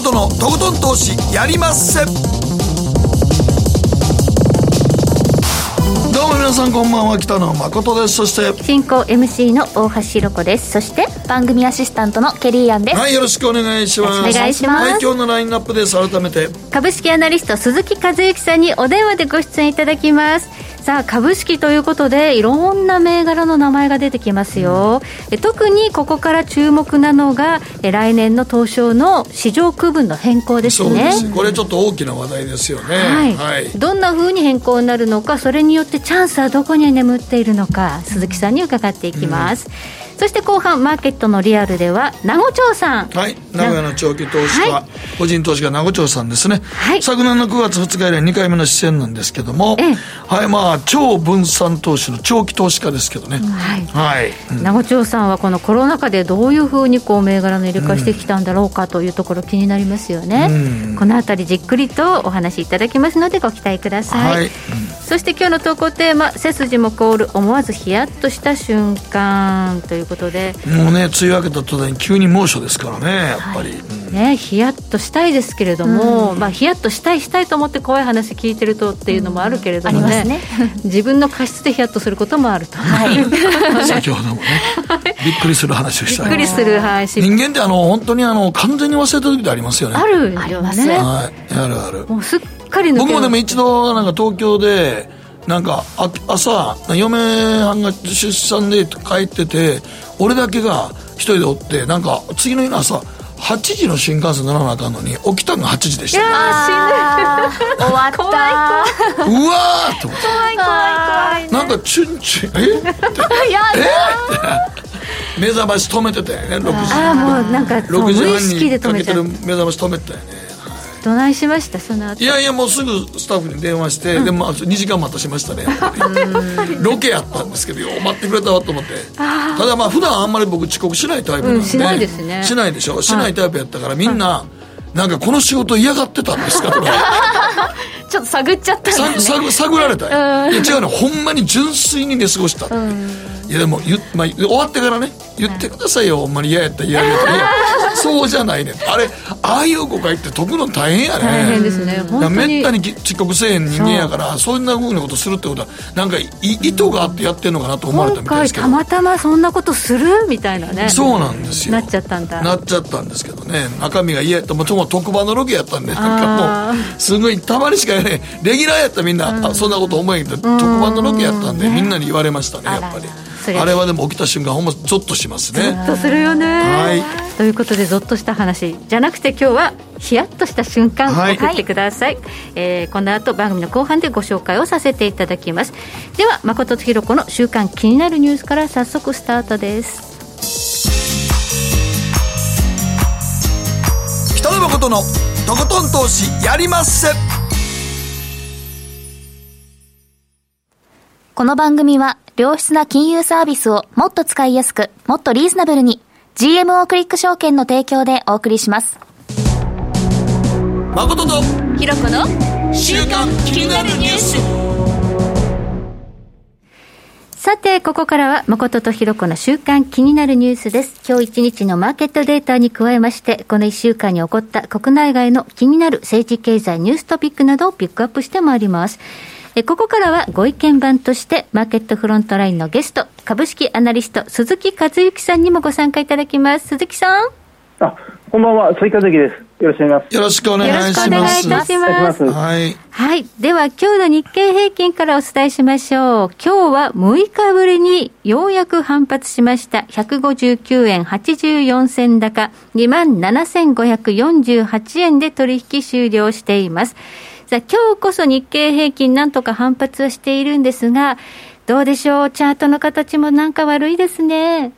誠のとことん投資やりまっせ。どうも皆さんこんばんは。北野誠です。そして進行 MC の大橋ひろ子です。そして番組アシスタントのケリーアンです。はいよろしくお願いします。お願いします。はい今日のラインナップです。改めて。株式アナリスト鈴木和之さんにお電話でご出演いただきますさあ株式ということでいろんな銘柄の名前が出てきますよ、え特にここから注目なのがえ来年の東証の市場区分の変更ですそうでねす。これちょっと大きな話題ですよね。はい、はい。どんな風に変更になるのかそれによってチャンスはどこに眠っているのか鈴木さんに伺っていきます、そして後半マーケットのリアルでは名護町さん。はい、名古屋の長期投資家、は個人投資家名護町さんですね、はい。昨年の9月2日以来2回目の出演なんですけども、ええ。はいまあ超分散投資の長期投資家ですけどね、はい。はい、うん。名護町さんはこのコロナ禍でどういうふうにこう銘柄の入れ替えしてきたんだろうかというところ気になりますよね、うん。このあたりじっくりとお話しいただきますのでご期待ください、はい。そして今日の投稿テーマ背筋も凍る思わずヒヤッとした瞬間ということで。もうね梅雨明けた途端に急に猛暑ですからねやっぱり、うんね、ヒヤッとしたいですけれども、まあ、ヒヤッとしたいしたいと思って怖い話聞いてるとっていうのもあるけれどもね,、あります 自分の過失でヒヤッとすることもあると、先ほどもねびっくりする話をしびったくりする話人間ってあの本当にあの完全に忘れた時ってありますよね。ある。よありますね。はい。あるある。もうすっかり僕もでも一度なんか東京でなんかあ朝嫁はんが出産で帰ってて俺だけが一人でおってなんか次の日の朝8時の新幹線乗らなあかんのに起きたのが8時でした。あー終わった。怖い。うわーと思って。怖い怖い怖い。なんかチュンチュンえ？って。やだ目覚まし止めてたよね6時。ああもうなんかそう6無意時半識でにかけてる止めちゃう目覚まし止めてたよねどないしました？その後。いやいやもうすぐスタッフに電話して、でも2時間待たしましたね。ロケやったんですけどよう待ってくれたわと思って。ただまあ普段あんまり僕遅刻しないタイプなんで、うんしないですね。しないでしょ。しないタイプやったからみんな、なんかこの仕事嫌がってたんですかとか ちょっと探っちゃったんさですね探探られたよ。いや違うのほんまに純粋に寝過ごしたって、いやでも言、まあ、終わってからね言ってくださいよほんまに嫌やったら嫌やったらいや そうじゃないねあれああいう誤解って解くの大変やね大変ですね。本当にめったに遅刻せえへん人間やからそんなふうなことするってことはなんかい意図があってやってんのかなと思われたみたいですけど。たまたまそんなことするみたいなね。そうなんですよ。なっちゃったんだ。なっちゃったんですけどね。中身が嫌やった。もう特番のロケやったんでなんあかもうすごいたまにしかやねレギュラーやったらみんな、あそんなこと思えんけど特番のロケやったんでみんなに言われましたねやっぱりあれはでも起きた瞬間ほんまゾッとしますね。ゾッとするよね。はい。ということでゾッとした話じゃなくて今日はヒヤッとした瞬間はい。送ってください、えーこの後番組の後半でご紹介をさせていただきます。では誠とひろ子の週間気になるニュースから早速スタートです。北野誠のとことん投資やりまっせこの番組は良質な金融サービスをもっと使いやすくもっとリーズナブルに GMO クリック証券の提供でお送りします誠とひろ子の週刊気になるニュースさて、ここからは、誠とひろ子の週間気になるニュースです。今日一日のマーケットデータに加えまして、この一週間に起こった国内外の気になる政治経済ニューストピックなどをピックアップしてまいります。えここからはご意見番として、マーケットフロントラインのゲスト、株式アナリスト、鈴木和之さんにもご参加いただきます。鈴木さん。あ、こんばんは、追加関です。よろしくお願いします。よろしくお願いよろしくお願いしますいたします。します。はいはい。では、今日の日経平均からお伝えしましょう。今日は6日ぶりにようやく反発しました。159円84銭高、27,548円で取引終了しています。さあ、今日こそ日経平均なんとか反発はしているんですが、どうでしょう？チャートの形もなんか悪いですね。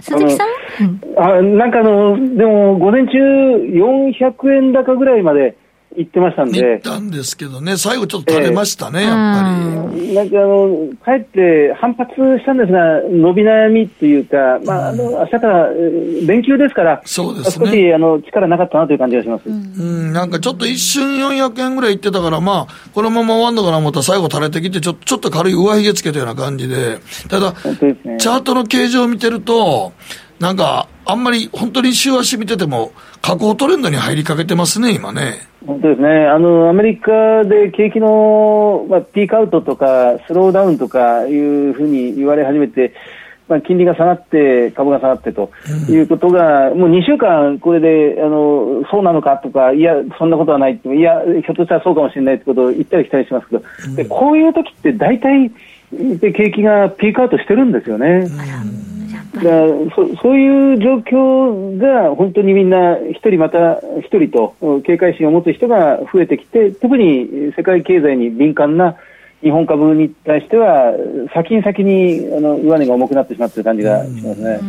鈴木さん、うんあ、なんかあの、でも、午前中400円高ぐらいまで行ってましたん行っで、たんですけどね。最後ちょっと垂れましたね、やっぱり。なんかあの、かえって反発したんですが、伸び悩みっていうか、まあ、あの、明日からえー連休ですから、そうですね。少しあの力なかったなという感じがします。うん、なんかちょっと一瞬400円ぐらいいってたから、まあ、このまま終わんのかな思ったら最後垂れてきて、ちょちょっと軽い上髭つけたような感じで、ただ、ね。チャートの形状を見てると、なんか、あんまり本当に週足見てても、下降トレンドに入りかけてますね、今ね。本当ですね。あの、アメリカで景気の、まあ、ピークアウトとか、スローダウンとかいうふうに言われ始めて、まあ、金利が下がって、株が下がってということが、もう2週間、これであのそうなのかとか、いや、そんなことはないいや、ひょっとしたらそうかもしれないってことを言ったりしたりしますけど、でこういう時って大体、景気がピークアウトしてるんですよね。だそそういう状況が本当にみんな一人また一人と警戒心を持つ人が増えてきて特に世界経済に敏感な日本株に対しては、先に先にあの上値が重くなってしまっている感じがしますね。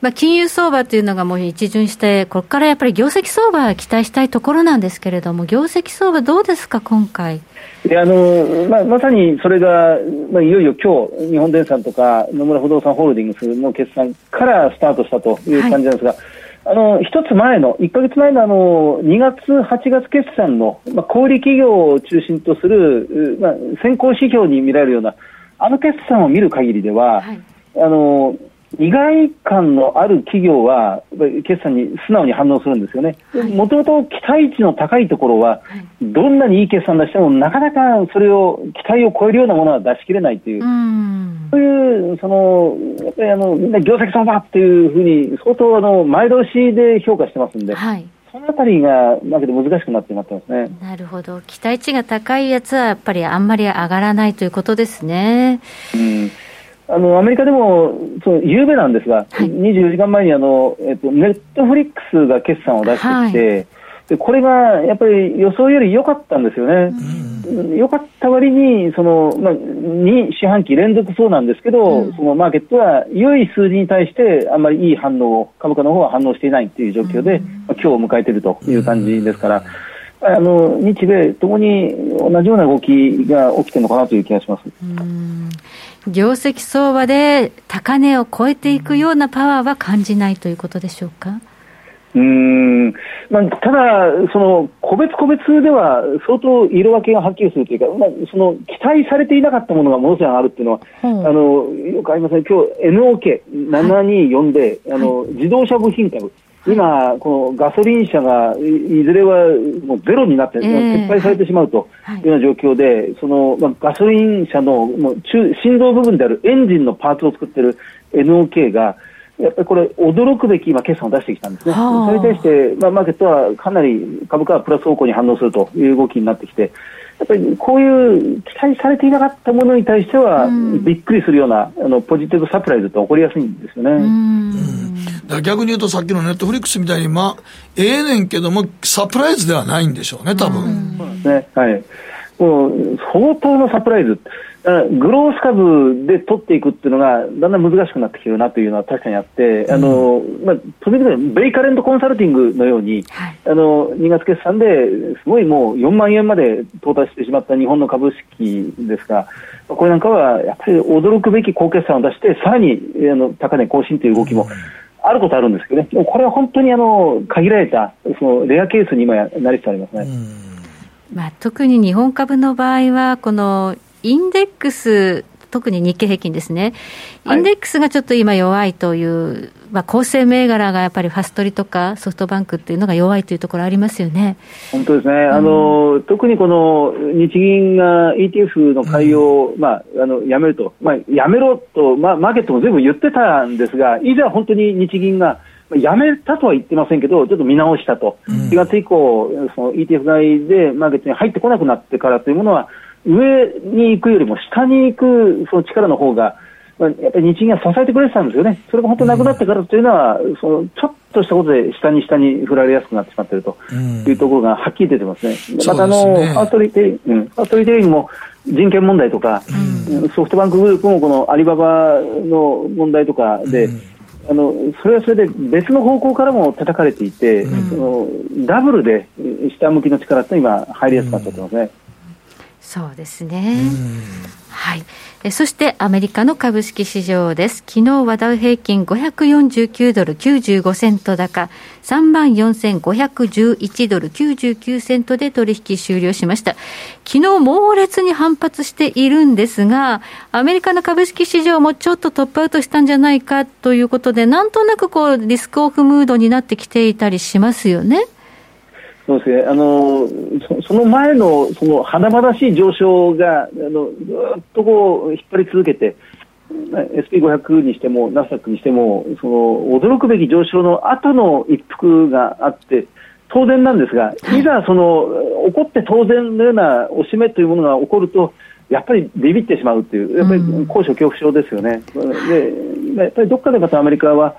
まあ、金融相場というのがもう一巡して、ここからやっぱり業績相場期待したいところなんですけれども、業績相場、どうですか、今回？いやあのまあ、まさにそれが、まあ、いよいよ今日日本電産とか野村不動産ホールディングスの決算からスタートしたという感じなんですが、はいあの一つ前の、1か月前のあの2月、8月決算の、まあ、小売企業を中心とする、まあ、先行指標に見られるような、あの決算を見る限りでは、はい、あの意外感のある企業は、決算に素直に反応するんですよね。もともと期待値の高いところは、どんなにいい決算出しても、なかなかそれを、期待を超えるようなものは出し切れないという、そういう、その、やっぱりあの、みんな業績相場っていうふうに、相当あの、前倒しで評価してますんで、はい、そのあたりが、だけど難しくなってなってますね。なるほど。期待値が高いやつは、やっぱりあんまり上がらないということですね。うんあのアメリカでもその夕べなんですが、はい、24時間前にあの、えっと、ネットフリックスが決算を出してきて、はい、でこれがやっぱり予想より良かったんですよね。良、かった割にその、まあ、2四半期連続そうなんですけど、うん、そのマーケットは良い数字に対してあんまりいい反応を株価の方は反応していないという状況で、うん、まあ、今日を迎えているという感じですから。あの日米ともに同じような動きが起きてるのかなという気がします。業績相場で高値を超えていくようなパワーは感じないということでしょうか？うん。まあ、ただ、その個別個別では相当色分けがはっきりするというか、まあ、その期待されていなかったものがものすごいあるっていうのは、うん、あのよくありません、今日 NOK7240 で、はい、あの、自動車部品株、今、このガソリン車がいずれはもうゼロになって、えー、撤廃されてしまうとい。うような状況で、はい、そのまあ、ガソリン車のもう中心臓部分であるエンジンのパーツを作っている NOK が、やっぱりこれ、驚くべき今、決算を出してきたんですね、それに対して、まあ、マーケットはかなり株価はプラス方向に反応するという動きになってきて、やっぱりこういう期待されていなかったものに対しては、びっくりするようなあのポジティブサプライズって起こりやすいんですよね。逆に言うと、さっきのネットフリックスみたいに、まあ、ええねんけども、サプライズではないんでしょうね、多分。そうですね。はい。もう、相当のサプライズ。グロース株で取っていくっていうのが、だんだん難しくなってきてるなというのは確かにあって、うん、あのまあ、とにかくベイカレントコンサルティングのように、はい、あの2月決算ですごいもう4万円まで到達してしまった日本の株式ですが、これなんかはやっぱり驚くべき高決算を出して、さらにあの高値更新という動きも。あることあるんですけどね、これは本当にあの限られたそのレアケースに今やなりつつありますね。まあ、特に日本株の場合は、このインデックス、特に日経平均ですね、インデックスがちょっと今弱いという、はい、まあ、構成銘柄がやっぱりファストリとかソフトバンクっていうのが弱いというところありますよね。本当ですね、うん、あの特にこの日銀が ETF の買いを、うん、まあ、あのやめると、まあ、やめろと、まあ、マーケットも全部言ってたんですが、いざ本当に日銀がやめたとは言ってませんけど、ちょっと見直したと、うん、4月以降、その ETF 買いでマーケットに入ってこなくなってからというものは、上に行くよりも下に行くその力の方が、まあ、やっぱり日銀が支えてくれてたんですよね、それが本当なくなってからというのは、うん、そのちょっとしたことで下に下に振られやすくなってしまっているというところがはっきり出てますね。うん、またあの、ね、ファーストリテイリング、うん、ファーストリテイリングも人権問題とか、うん、ソフトバンクグループもこのアリババの問題とかで、あのそれはそれで別の方向からも叩かれていて、そのダブルで下向きの力って今、入りやすくなっちゃってますね。そうですね。はい。えそしてアメリカの株式市場です。昨日はダウ平均549ドル95セント高、34,511ドル99セントで取引終了しました。昨日猛烈に反発しているんですが、アメリカの株式市場もちょっとトップアウトしたんじゃないかということで、なんとなくこうリスクオフムードになってきていたりしますよね。そうですね、あのその前のその華々しい上昇があのずっとこう引っ張り続けて、SP500 にしても、ナスダックにしても、その驚くべき上昇の後の一服があって、当然なんですが、いざその起こって当然のような押しめというものが起こると、やっぱりビビってしまうという、やっぱり高所恐怖症ですよね。でやっぱりどっかでまたアメリカは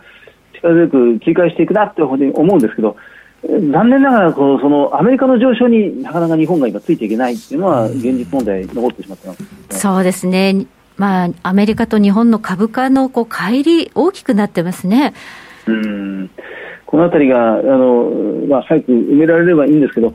力強く切り返していくなって思うんですけど、残念ながらこのそのアメリカの上昇になかなか日本が今ついていけないっていうのは現実問題残ってしまってます、ね、そうですね。まあアメリカと日本の株価のこう乖離大きくなってますね。うんこのあたりがあのまあ早く埋められればいいんですけど。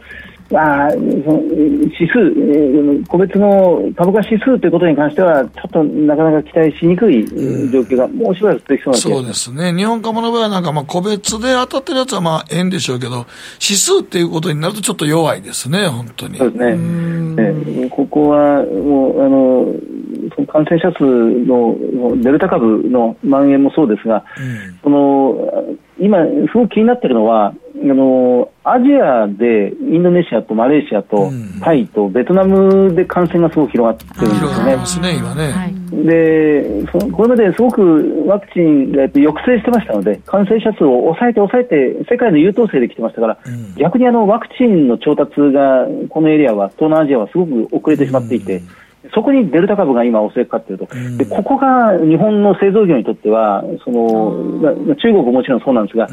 まあ、その指数、えー、個別の株価指数ということに関しては、ちょっとなかなか期待しにくい状況が、もうしばらく続きそうなそうですね、日本株の場合は、なんかまあ個別で当たってるやつはまあ円でしょうけど、指数っていうことになると、ちょっと弱いですね、本当に。そうですね、えー、ここはもうあの感染者数のデルタ株の蔓延もそうですが、うん、その今、すごく気になっているのは、あのアジアでインドネシアとマレーシアとタイとベトナムで感染がすごく広がってるんですよね。ね今ね、でそのこれまですごくワクチンが抑制してましたので感染者数を抑えて抑えて世界の優等生で来てましたから、うん、逆にあのワクチンの調達がこのエリアは東南アジアはすごく遅れてしまっていて。うんそこにデルタ株が今襲いかかっていると、でここが日本の製造業にとってはその、中国ももちろんそうなんですが、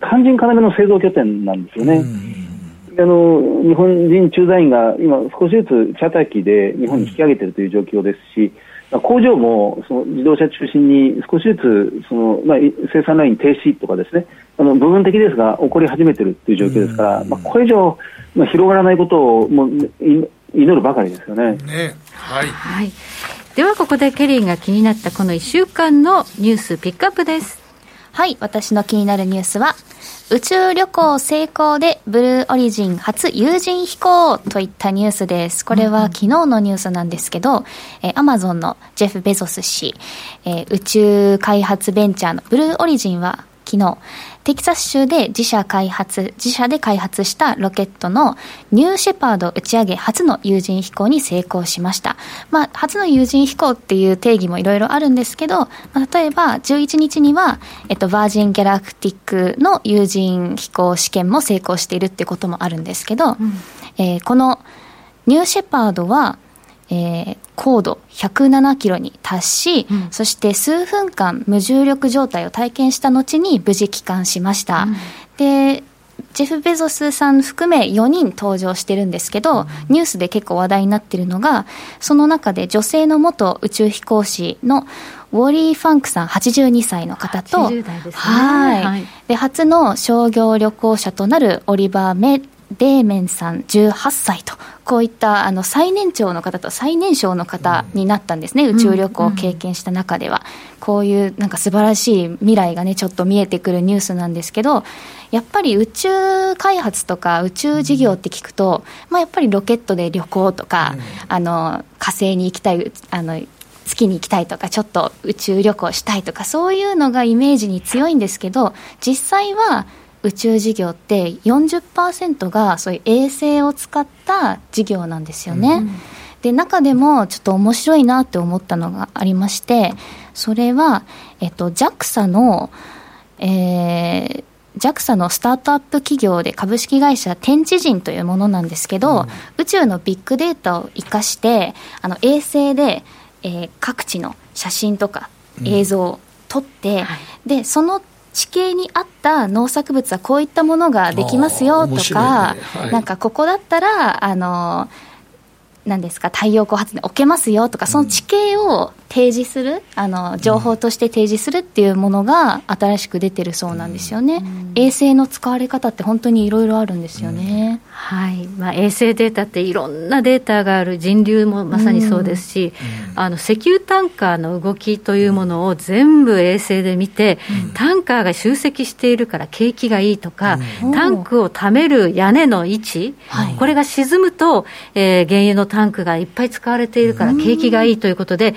肝心要の製造拠点なんですよね。あの日本人駐在員が今、少しずつチャーター機で日本に引き上げているという状況ですし、工場もその自動車中心に少しずつその、まあ、生産ライン停止とかですね。あの部分的ですが起こり始めているという状況ですから、まあ、これ以上、まあ、広がらないことをもう祈るばかりですよね。ねはい、はい、ではここでケリーが気になったこの1週間のニュースピックアップです。はい私の気になるニュースは宇宙旅行成功でブルーオリジン初有人飛行といったニュースです。これは昨日のニュースなんですけど、えー、アマゾンのジェフ・ベゾス氏、えー、宇宙開発ベンチャーのブルーオリジンは昨日、テキサス州で自社開発、自社で開発したロケットのニューシェパード打ち上げ初の有人飛行に成功しました。まあ、初の有人飛行っていう定義もいろいろあるんですけど、まあ、例えば11日には、えっと、バージン・ギャラクティックの有人飛行試験も成功しているってこともあるんですけど、うん、えー、このニューシェパードは、えー、高度107キロに達し、うん、そして数分間無重力状態を体験した後に無事帰還しました。うん、でジェフ・ベゾスさん含め4人登場してるんですけど、うん、ニュースで結構話題になってるのが、その中で女性の元宇宙飛行士のウォリー・ファンクさん82歳の方と、はい、で初の商業旅行者となるオリバー・メデーメンさん18歳と、こういったあの最年長の方と最年少の方になったんですね、宇宙旅行を経験した中では。こういうなんか素晴らしい未来がね、ちょっと見えてくるニュースなんですけど、やっぱり宇宙開発とか宇宙事業って聞くと、まあ、やっぱりロケットで旅行とか、あの火星に行きたい、あの月に行きたいとか、ちょっと宇宙旅行したいとか、そういうのがイメージに強いんですけど、実際は、宇宙事業って40%がそういう衛星を使った事業なんですよね。うん、で中でもちょっと面白いなって思ったのがありましてそれは、えっと、JAXA の、えー、JAXA のスタートアップ企業で株式会社天地人というものなんですけど、うん、宇宙のビッグデータを生かしてあの衛星で、えー、各地の写真とか映像を撮って、うんはい、でその地形に合った農作物はこういったものができますよとか、ね。はい、なんかここだったら、あの、なんですか太陽光発電置けますよとか、その地形を提示する、あの情報として提示するっていうものが新しく出てるそうなんですよね、衛星の使われ方って本当にいろいろあるんですよね。ね。はい。まあ、衛星データっていろんなデータがある人流もまさにそうですし、うん、あの石油タンカーの動きというものを全部衛星で見て、うん、タンカーが集積しているから景気がいいとか、うん、タンクを貯める屋根の位置、これが沈むと、えー、原油のタンクがいっぱい使われているから景気がいいということで、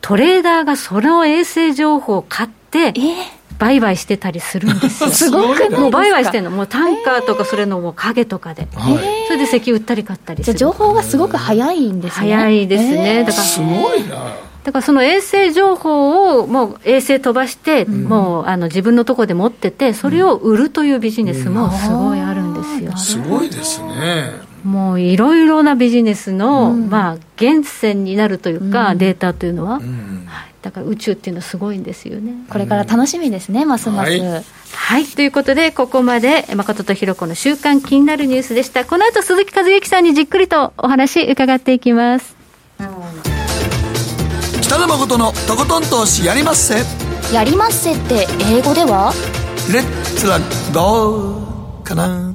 トレーダーがその衛星情報を買って、え？ー売買してたりするんですよ。すごくもう売買してるの、もうタンカーとかそれのもう影とかで、それで石油売ったり買ったりする。じゃ情報がすごく早いんですね。早いですね。だからすごいな。だからその衛星情報をもう衛星飛ばして、うん、もうあの自分のところで持ってて、それを売るというビジネスもすごいあるんですよ。すごいですね。もういろいろなビジネスの、うん、まあ、源泉になるというか、うん、データというのは、はいだから宇宙っていうのはすごいんですよね。これから楽しみですね、ますます。はい、はい、ということで、ここまで誠とひろ子の週間気になるニュースでした。この後、鈴木和之さんにじっくりとお話伺っていきます。北野誠のとことん投資やりまっせ。やりまっせって英語では？レッツラゴーかな。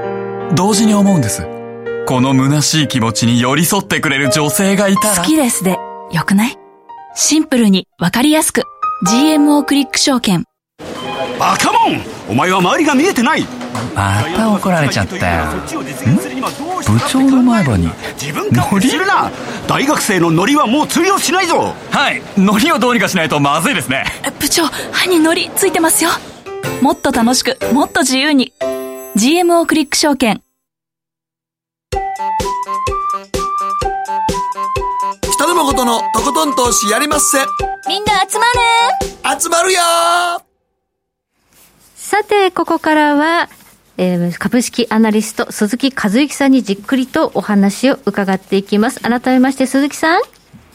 同時に思うんです。この虚しい気持ちに寄り添ってくれる女性がいたら。好きですで、よくない？シンプルにわかりやすく。GMO クリック証券。バカモンお前は周りが見えてないまた怒られちゃったよ。部長の前歯に。自分からするな大学生のノリはもう通用しないぞはい、ノリをどうにかしないとまずいですね。部長、歯にノリついてますよ。もっと楽しく、もっと自由に。GMO クリック証券。北野誠のとことん投資やりまっせ。みんな集まる集まるよさて、ここからは、えー、株式アナリスト、鈴木和之さんにじっくりとお話を伺っていきます。改めまして、鈴木さん。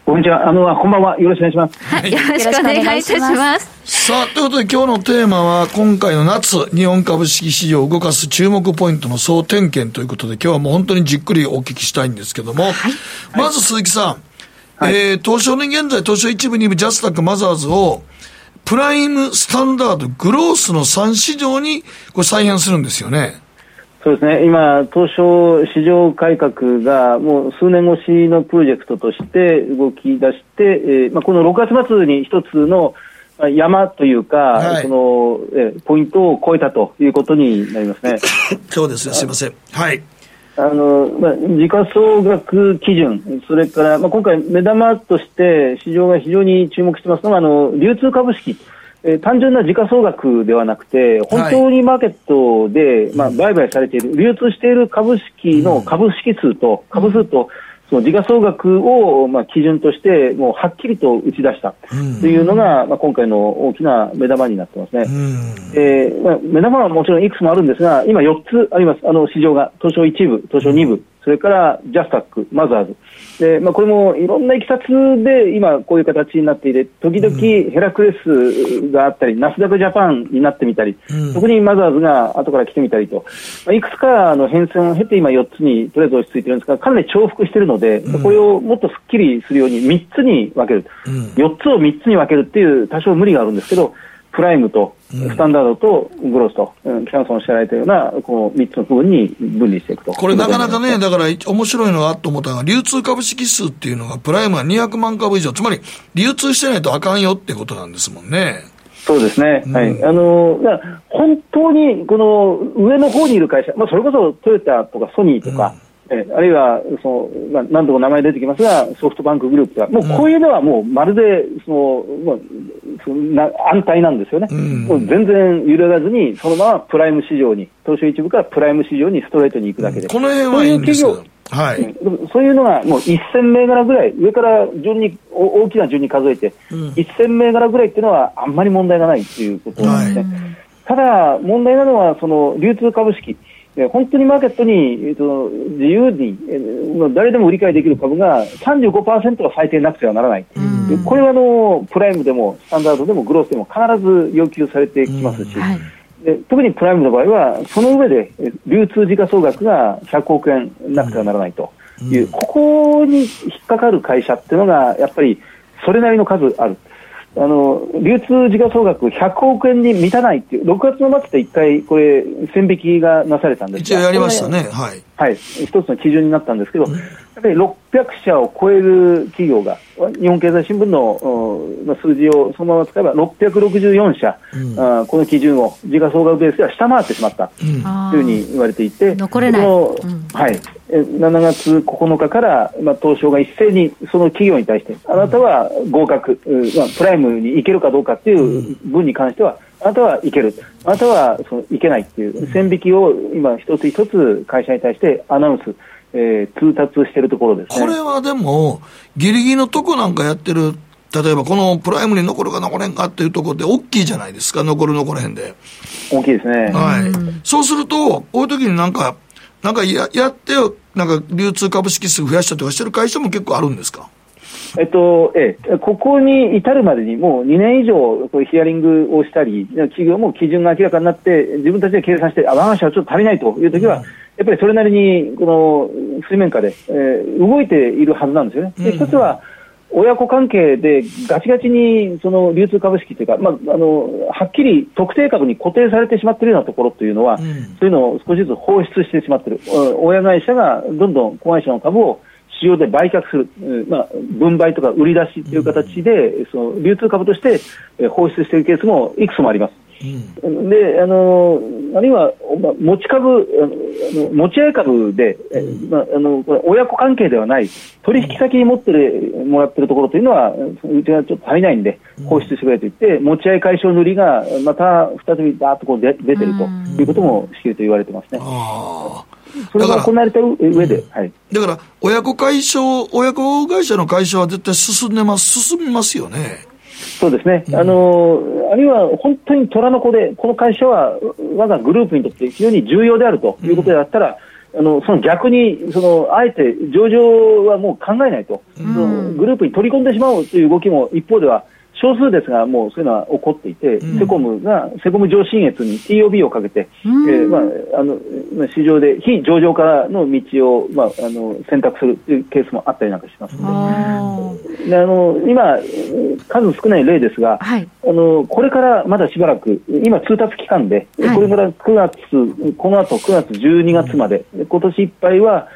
こんにちは。あの、こんばんは。よろしくお願いします。はい。よろしくお願いいたします。さあ、ということで今日のテーマは、今回の夏、日本株式市場を動かす注目ポイントの総点検ということで、今日はもう本当にじっくりお聞きしたいんですけども、はい、まず鈴木さん、はい、えー、東証ね、現在、東証一部、二部、ジャスタック、マザーズを、プライム、スタンダード、グロースの3市場にこれ再編するんですよね。そうですね、今、東証市場改革がもう数年越しのプロジェクトとして動き出して、えーまあ、この6月末に一つの山というか、はい、そのえポイントを超えたということになりますね。そうですね、すみません。はい。あのまあ、時価総額基準、それから、まあ、今回、目玉として市場が非常に注目してますのが、あの流通株式。え単純な時価総額ではなくて、本当にマーケットで、はい、まあ、売買されている、流通している株式の株式数と、株数と、その時価総額を、まあ、基準として、もうはっきりと打ち出した。というのが、まあ、今回の大きな目玉になってますね。えーまあ、目玉はもちろんいくつもあるんですが、今4つあります。あの、市場が、東証1部、東証2部、それからジャスタック、マザーズ。で、まあ、これもいろんないきさつで今こういう形になっていて、時々ヘラクレスがあったり、ナスダックジャパンになってみたり、うん、そこにマザーズが後から来てみたりと、まあ、いくつかの変遷を経て今4つにとりあえず落ち着いてるんですが、かなり重複しているので、うん、これをもっとすっきりするように3つに分ける。うん、4つを3つに分けるっていう多少無理があるんですけど、プライムとスタンダードとグロースと、うん、北野さんおっしゃられたような、この3つの部分に分離していくと。これなかなかね、だから面白いのがと思ったのが、流通株式数っていうのが、プライムは200万株以上、つまり流通してないとあかんよってことなんですもんね。そうですね、うん、はい、あの本当にこの上の方にいる会社、まあ、それこそトヨタとかソニーとか、えあるいはその、まあ、何度も名前出てきますが、ソフトバンクグループは、もうこういうのはもうまるでその、まあ、そな安泰なんですよね、うん、もう全然揺るがずに、そのままプライム市場に、東証一部からプライム市場にストレートに行くだけで、この辺はいいんですよ。はい、そういうのがもう1000銘柄ぐらい、上から順に大きな順に数えて、うん、1000銘柄ぐらいっていうのは、あんまり問題がないということなんですね。はい、ただ、問題なのは、その流通株式、で本当にマーケットに、えー、と自由に、えー、誰でも理解できる株が35%は最低なくてはならない、でこれはあのプライムでもスタンダードでもグロースでも必ず要求されてきますし、はい、で特にプライムの場合は、その上で流通時価総額が100億円なくてはならないと。いう、ここに引っかかる会社っていうのが、やっぱりそれなりの数ある。あの流通時価総額100億円に満たないっていう、6月の末で1回、これ、線引きがなされたんです一応やりましたね、はい、はい、一つの基準になったんですけど、やっぱり600社を超える企業が、日本経済新聞の数字をそのまま使えば、664社、うん、この基準を時価総額ベースでは下回ってしまった。というふうに言われていて、残れない、うん、はい。7月9日から、まあ、東証が一斉にその企業に対して、あなたは合格、まあ、プライムに行けるかどうかっていう分に関しては、あなたはいける、あなたはそのいけないっていう。線引きを今、一つ一つ会社に対してアナウンス、えー、通達しているところです、ね、これはでも、ぎりぎりのとこなんかやってる、例えばこのプライムに残るか残れんかっていうところで、大きいじゃないですか、残る残れへんで。大きいですね。はい。そうすると、こういう時になんか、なんかややって、なんか流通株式数増やしたとかしてる会社も結構あるんですか？えっとええ、ここに至るまでにもう2年以上、こうヒアリングをしたり、企業も基準が明らかになって、自分たちで計算して、あ、我が社はちょっと足りないというときは、うん、やっぱりそれなりにこの水面下で、えー、動いているはずなんですよね。で一つは、親子関係でガチガチにその流通株式というか、まあ、あのはっきり特定株に固定されてしまっているようなところというのは、うん、そういうのを少しずつ放出してしまっている、親会社がどんどん子会社の株を市場で売却する、まあ、分配とか売り出しという形で、その流通株として放出しているケースもいくつもあります。うん、であのあるいは、まあ、持ち株あの持ち合い株で、うん、まあ、あの親子関係ではない取引先に持ってる、もらってるところというのはうちはちょっと足りないんで放出してくれと言って、持ち合い解消塗りがまた再びだーっとこう出出てるということもしきると言われてますね。それが行われた上で、はい、だから親子解消、親子会社の会社は絶対進んでます、進みますよね。そうですね、うん、あのあるいは本当に虎の子で、この会社は我がグループにとって非常に重要であるということであったら、うん、あのその逆にその、あえて上場はもう考えないと、うん、グループに取り込んでしまおうという動きも一方では少数ですが、もうそういうのは起こっていて、うん、セコムが、セコム上信越に TOB をかけて、うん、えー、まあ、あの市場で非上場化の道を、まあ、あの選択するというケースもあったりなんかしますので、であの今、数少ない例ですが、はい、あの、これからまだしばらく、今、通達期間で、はい、これから9月、この後9月、12月まで、今年いっぱいは、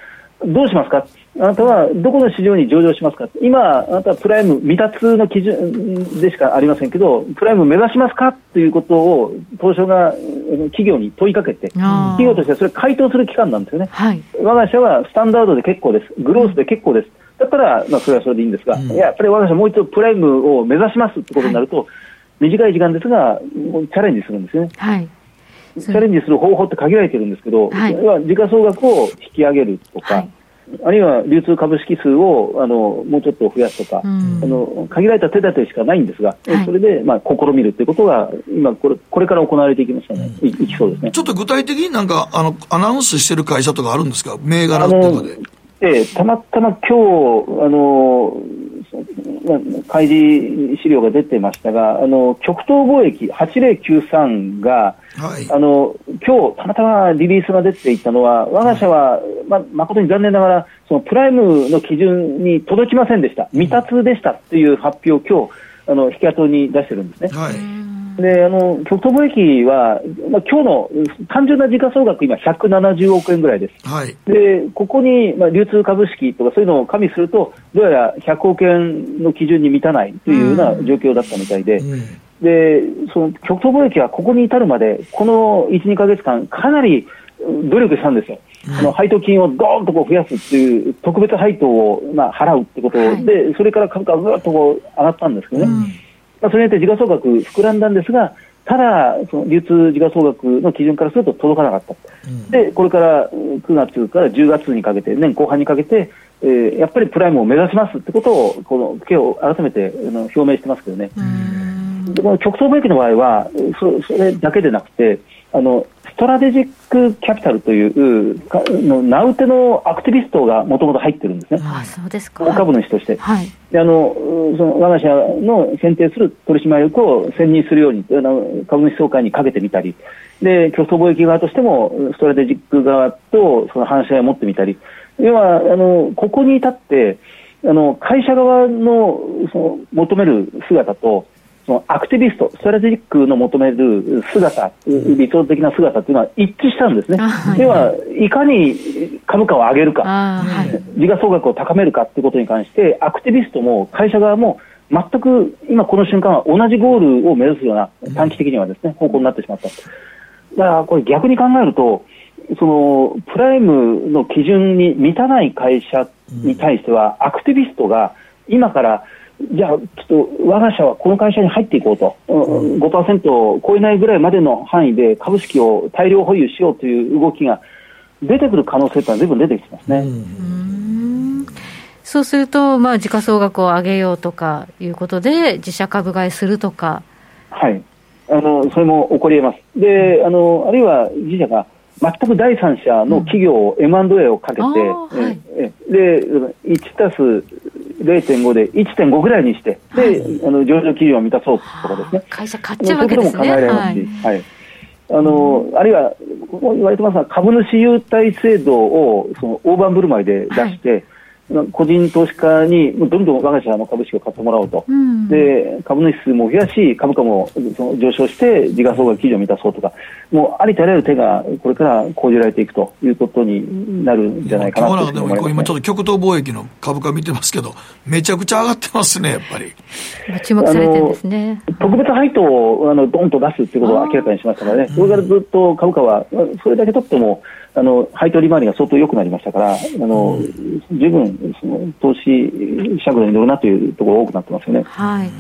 どうしますかあなたはどこの市場に上場しますか？今、あなたはプライム未達の基準でしかありませんけど、プライム目指しますか？ということを東証が企業に問いかけて、企業としてはそれ回答する期間なんですよね、はい、我が社はスタンダードで結構です、グロースで結構です、だったら、まあ、それはそれでいいんですが、うん、やっぱり我が社もう一度プライムを目指しますということになると、はい、短い時間ですが、チャレンジするんですね。はい。チャレンジする方法って限られてるんですけど、はい、時価総額を引き上げるとか、はいあるいは流通株式数をあのもうちょっと増やすとか、あの限られた手立てしかないんですが、はい、それで、まあ、試みるということが、今これ、これから行われていきますよね、いいきそうですね。ちょっと具体的になんかあのアナウンスしてる会社とかあるんですか、銘柄とかで。ええ、たまたま今日あの開示資料が出てましたが、あの極東貿易8093が、はい、あの今日たまたまリリースが出ていたのは、我が社は、ま誠に残念ながら、そのプライムの基準に届きませんでした、未達でしたという発表を今日あの引き跡に出してるんですね。はいであの極東貿易は、まあ今日の単純な時価総額、今、170億円ぐらいです、はい、でここに、まあ、流通株式とかそういうのを加味すると、どうやら100億円の基準に満たないというような状況だったみたいで。うん。でその極東貿易はここに至るまで、この1、2か月間、かなり努力したんですよ、あの配当金をどーンとこう増やすっていう特別配当をまあ払うってことで、はい、それから株価がずっとこう上がったんですけどね、うんまあ、それによって時価総額膨らんだんですが、ただ、その流通時価総額の基準からすると届かなかった、うん、でこれから9月から10月にかけて、年後半にかけて、えー、やっぱりプライムを目指しますってことを、この今日改めてあの表明してますけどね。でこの極東貿易の場合はそ、それだけでなくて、あのストラテジックキャピタルというかの名うてのアクティビストがもともと入ってるんですね、あそうですか。大株主として。はい。であのその我が社の選定する取締役を選任するように株主総会にかけてみたりで競争貿易側としてもストラテジック側とその話し合いを持ってみたり。要はあのここに至ってあの会社側のその求める姿とそのアクティビスト、ストラテジックの求める姿、理想的な姿っていうのは一致したんですね。あはいでは、いかに株価を上げるか、時価総額を高めるかってことに関して、アクティビストも会社側も全く今この瞬間は同じゴールを目指すような短期的にはですね、方向になってしまった。だからこれ逆に考えると、そのプライムの基準に満たない会社に対しては、アクティビストが今から、じゃあ、ちょっと我が社はこの会社に入っていこうと、うん5%を超えないぐらいまでの範囲で株式を大量保有しようという動きが出てくる可能性ってのは随分出てきてますね。そうすると、まあ、時価総額を上げようとかいうことで、自社株買いするとか、はい。あの、それも起こり得ます。で、あの、あるいは自社が全く第三者の企業を M&A をかけて、あーはい。ええで、1たす0.5で1.5ぐらいにして、で、あの、上場基準を満たそうとかですね。会社買っちゃうわけですね。そういうことも考えられますし、はい。あの、あるいは、ここ言われてますが、株主優待制度を、その、大盤振る舞いで出して、個人投資家にどんどん我が社の株式を買ってもらおうと。うんで、株主数も増やし、株価もその上昇して、時価総額基準を満たそうとか、もうありとあらゆる手がこれから講じられていくということになるんじゃないかなと今のでも思います、今ちょっと極東貿易の株価見てますけど、めちゃくちゃ上がってますね、やっぱり。まあ注目されてるんですね。特別配当をあのドンと出すということを明らかにしましたからね、それからずっと株価は、それだけ取っても、あの配当利回りが相当良くなりましたから、あの十分その投資尺度に乗るなというところが多くなってますよね。はい。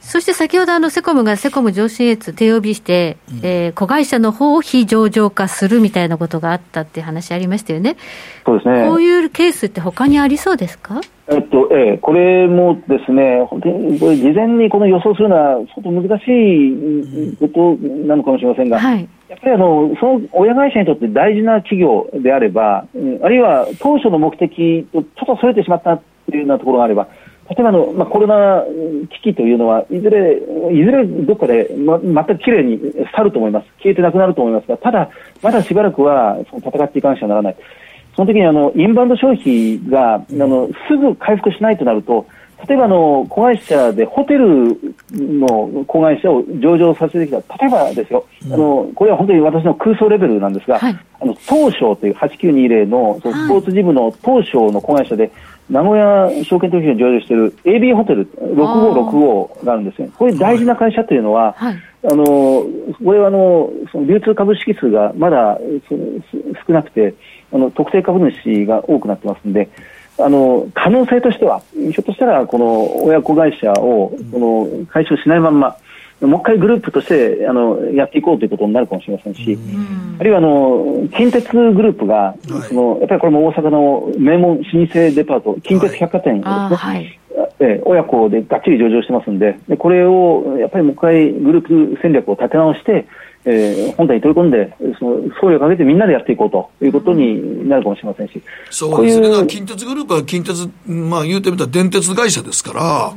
そして先ほどあのセコムがセコム上信越手呼びして、えー子会社の方を非上場化するみたいなことがあったっていう話ありましたよね。そうですねこういうケースって他にありそうですか？えっと、ええ、これもですね、本当にこれ事前にこの予想するのは相当難しいことなのかもしれませんが、はい。やっぱりあの、その親会社にとって大事な企業であれば、あるいは当初の目的とちょっとそれてしまったというようなところがあれば、例えばの、まあ、コロナ危機というのは、いずれ、いずれどっかで、ま、全くきれいに去ると思います。消えてなくなると思いますが、ただ、まだしばらくはその戦っていかなくちゃならない。その時にあのインバウンド消費があのすぐ回復しないとなると、例えばあの子会社でホテルの子会社を上場させてきた、例えばですよ、あのこれは本当に私の空想レベルなんですが、はい。あの東証という8920のそのスポーツジムの東証の子会社で、名古屋証券取引所に上場している AB ホテル6565があるんですね。これ大事な会社というのは、はい。あのこれはあのその流通株式数がまだ少なくてあの特定株主が多くなってますんであの可能性としてはひょっとしたらこの親子会社をこの解消しないまんまもう一回グループとしてあのやっていこうということになるかもしれませんし、あるいはあの近鉄グループが、そのやっぱりこれも大阪の名門老舗デパート近鉄百貨店ですね。えー親子でがっちり上場してますんで、でこれをやっぱりもう一回グループ戦略を立て直して、えー本体に取り込んで、その総力をかけてみんなでやっていこうということになるかもしれませんし、そうですね。近鉄グループは近鉄、まあ言うてみたら電鉄会社ですから、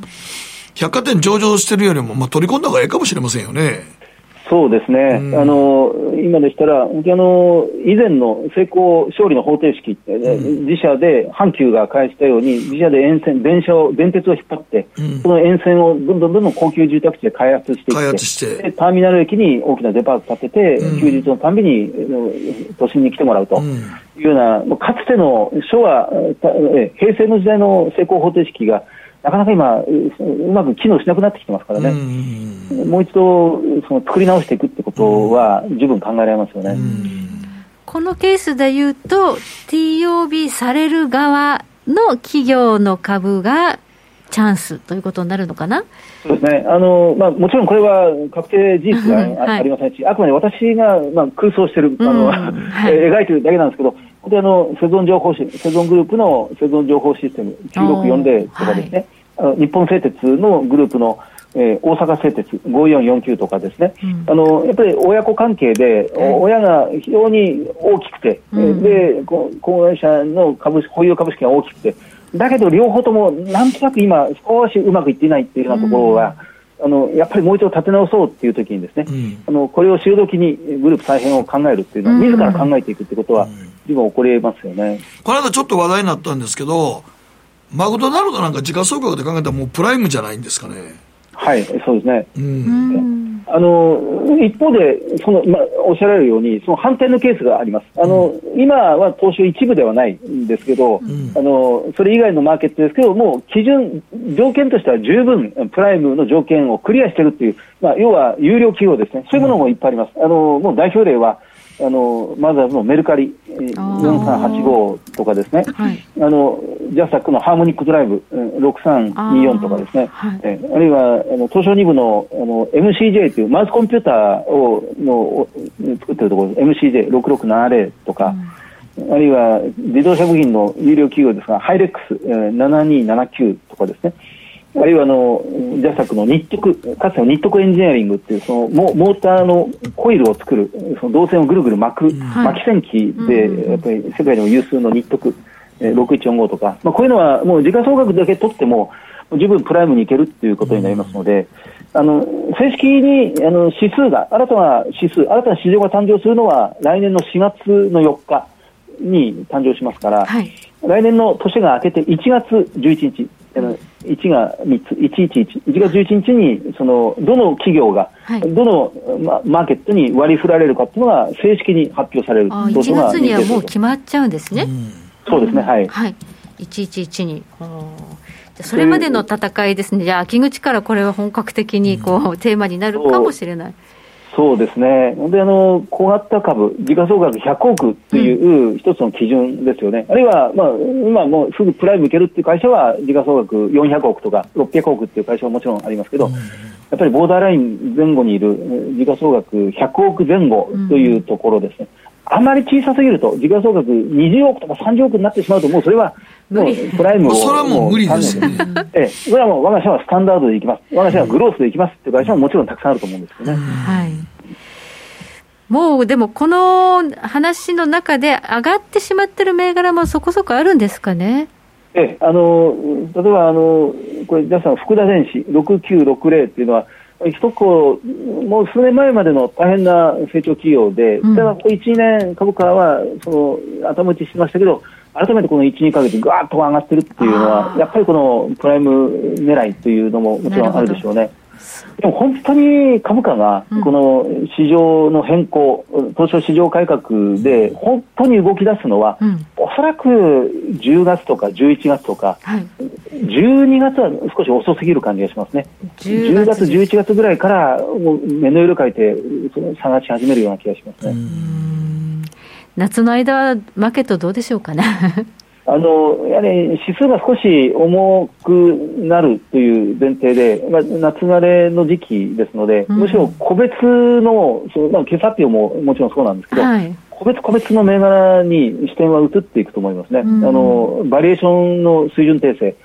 百貨店上場してるよりも、まあ取り込んだ方がええかもしれませんよね。そうですね、あの今でしたら、あの以前の成功勝利の方程式って、自社で阪急が開したように、自社で沿線、電車を、電鉄を引っ張って、その沿線をどんどんどんどん高級住宅地で開発していって、開発して。でターミナル駅に大きなデパート建てて、休日のたんびに都心に来てもらうというような、かつての昭和、平成の時代の成功方程式が、なかなか今、ううまく機能しなくなってきてますからね。もう一度その作り直していくってことは十分考えられますよね。このケースで言うと、TOB される側の企業の株がチャンスということになるのかな？そうですね。あの、まあ、もちろんこれは確定事実があ,、はい。ありませんし、あくまで私が、まあ、空想してる、あの、うん。はい。描いてるだけなんですけど、本当にあの、セゾン情報シセゾングループのセゾン情報システム9640とかですね、あの日本製鉄のグループのえー、大阪製鉄5449とかですね、うん、あのやっぱり親子関係で、親が非常に大きくて、うん、で子会社の株保有株式が大きくて、だけど両方ともなんとなく今、少しうまくいっていないっていうようなところが、あのやっぱりもう一度立て直そうっていう時にですね、うん、あのこれを潮時にグループ再編を考えるっていうのは、自ら考えていくってことは、今起こりますよね。この間ちょっと話題になったんですけど、マクドナルドなんか時価総額で考えたらもうプライムじゃないんですかね。はい、そうですね。うん、あの一方でその、まあ、おっしゃられるように、その反転のケースがあります。あの、うん、今は東証一部ではないんですけど、うん、あの、それ以外のマーケットですけど、もう基準、条件としては十分、プライムの条件をクリアしているっていう、まあ、要は有料企業ですね。そういうものもいっぱいあります。あの、もう代表例は、あのマザーズのメルカリ4385とかですね、はい、あのジャスタックのハーモニックドライブ6324とかですね、あ,、はい、えあるいはあの東証2部のあの MCJ というマウスコンピューターをの作ってるところ MCJ6670 とか、うん、あるいは自動車部品の有料企業ですがハイレックス7279とかですね、あるいはあの、ジャスタックの日徳、かつての日徳エンジニアリングっていう、そのモモーターのコイルを作る、その導線をぐるぐる巻く、巻き線機で、やっぱり世界でも有数の日徳、え6145とか、まあ、こういうのはもう時価総額だけ取っても、十分プライムにいけるっていうことになりますので、あの正式にあの指数が、新たな指数、新たな市場が誕生するのは来年の4月の4日に誕生しますから、はい、来年の年が明けて1月11日、1が3つ、111、1月11日に、その、どの企業が、はい、どの、ま、マーケットに割り振られるかっていうのが正式に発表されるあ1月にはもう決まっちゃうんですね。そうですね、はい。はい。111に。それまでの戦いですね、じゃあ、秋口からこれは本格的にこう、テーマになるかもしれない。そうですね。で、あの、小型株、時価総額100億っていう一つの基準ですよね。うん、あるいは、まあ、今もうすぐプライムいけるっていう会社は、時価総額400億とか600億っていう会社はもちろんありますけど、うん、やっぱりボーダーライン前後にいる時価総額100億前後というところですね。うん、あまり小さすぎると、時価総額20億とか30億になってしまうと、もうそれは、もうプライムを。それはもう無理ですよね。ええ、それはもう我が社はスタンダードでいきます。我が社はグロースでいきますっていう会社ももちろんたくさんあると思うんですよね。はい。もうでも、この話の中で上がってしまってる銘柄もそこそこあるんですかね？ええ、あの例えばあの、これ、皆さん、福田電子6960っていうのは、一個、もう数年前までの大変な成長企業で、ただ、ここ1年、株価はその頭打ちしましたけど、改めてこの1、2か月、ぐわっと上がってるっていうのは、やっぱりこのプライム狙いというのももちろんあるでしょうね。でも本当に株価が、この市場の変更、うん、東証市場改革で、本当に動き出すのは、うん、おそらく10月とか11月とか、はい、12月は少し遅すぎる感じがしますね。10月、11月ぐらいから、目の色変えて、探し始めるような気がしますね。夏の間はマーケットどうでしょうかね。あのやはり指数が少し重くなるという前提で、まあ、夏慣れの時期ですので、うん、むしろ個別の、そのまあ、決算表ももちろんそうなんですけど、はい、個別個別の銘柄に視点は移っていくと思いますね、うん、あのバリエーションの水準訂正、ま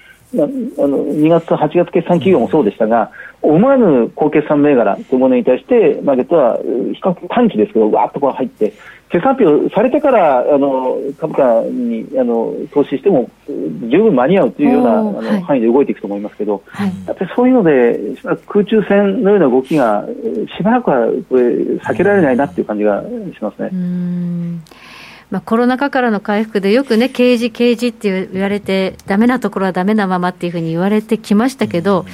あ、あの2月、8月決算企業もそうでしたが、思わぬ高決算銘柄というものに対して、マーケットは比較的短期ですけど、わーっとこう入って、決算発表されてからあの株価にあの投資しても十分間に合うというようなあの、はい、範囲で動いていくと思いますけど、はい、やっぱりそういうので、空中戦のような動きが、しばらくはこれ避けられないなという感じがしますね。まあ、コロナ禍からの回復でよくね、刑事、刑事って言われて、だめなところはだめなままっていうふうに言われてきましたけど、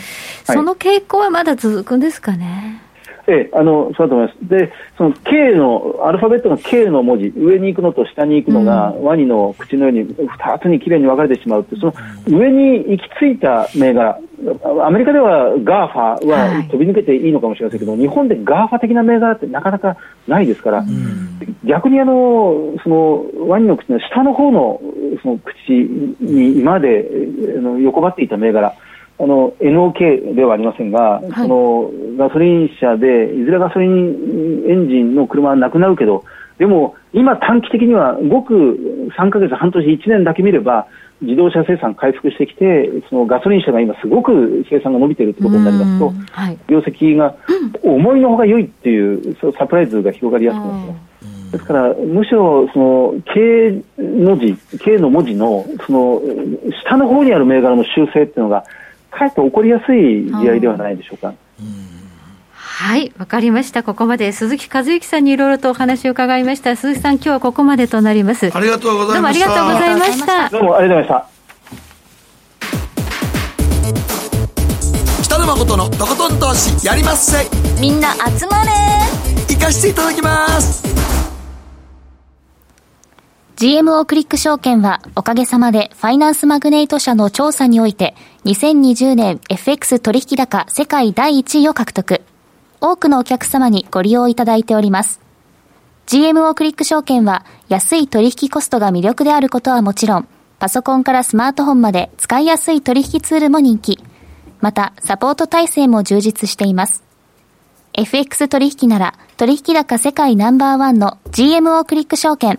その傾向はまだ続くんですかね。ええ、あのそうだと思います。で、その K の、アルファベットの K の文字、上に行くのと下に行くのが、うん、ワニの口のように2つにきれいに分かれてしまうって、その上に行き着いた銘柄、アメリカでは GAFA は飛び抜けていいのかもしれませんけど、はい、日本で GAFA 的な銘柄ってなかなかないですから、うん、逆にあのそのワニの口の下の方のその口に今まで横ばっていた銘柄、あの NOK ではありませんが、はい、そのガソリン車でいずれガソリンエンジンの車はなくなるけど、でも今、短期的にはごく3か月、半年、1年だけ見れば、自動車生産回復してきて、そのガソリン車が今すごく生産が伸びているということになりますと、はい。業績が思いのほか良いっていうサプライズが広がりやすくなってます。ですから、むしろ、その、K の字、K の文字の、その、下の方にある銘柄の修正っていうのが、かえって起こりやすい試合ではないでしょうか。はい、わかりました。ここまで鈴木和之さんにいろいろとお話を伺いました。鈴木さん、今日はここまでとなります。ありがとうございどうもありました。がとうございました。どうもありがとうございました。北野誠のとことん投資やりまっせ。みんな集まれ行かしていただきます。GMO クリック証券はおかげさまでファイナンスマグネート社の調査において2020年 FX 取引高世界第1位を獲得。多くのお客様にご利用いただいております。GMO クリック証券は安い取引コストが魅力であることはもちろん、パソコンからスマートフォンまで使いやすい取引ツールも人気。また、サポート体制も充実しています。FX 取引なら取引高世界ナンバーワンの GMO クリック証券。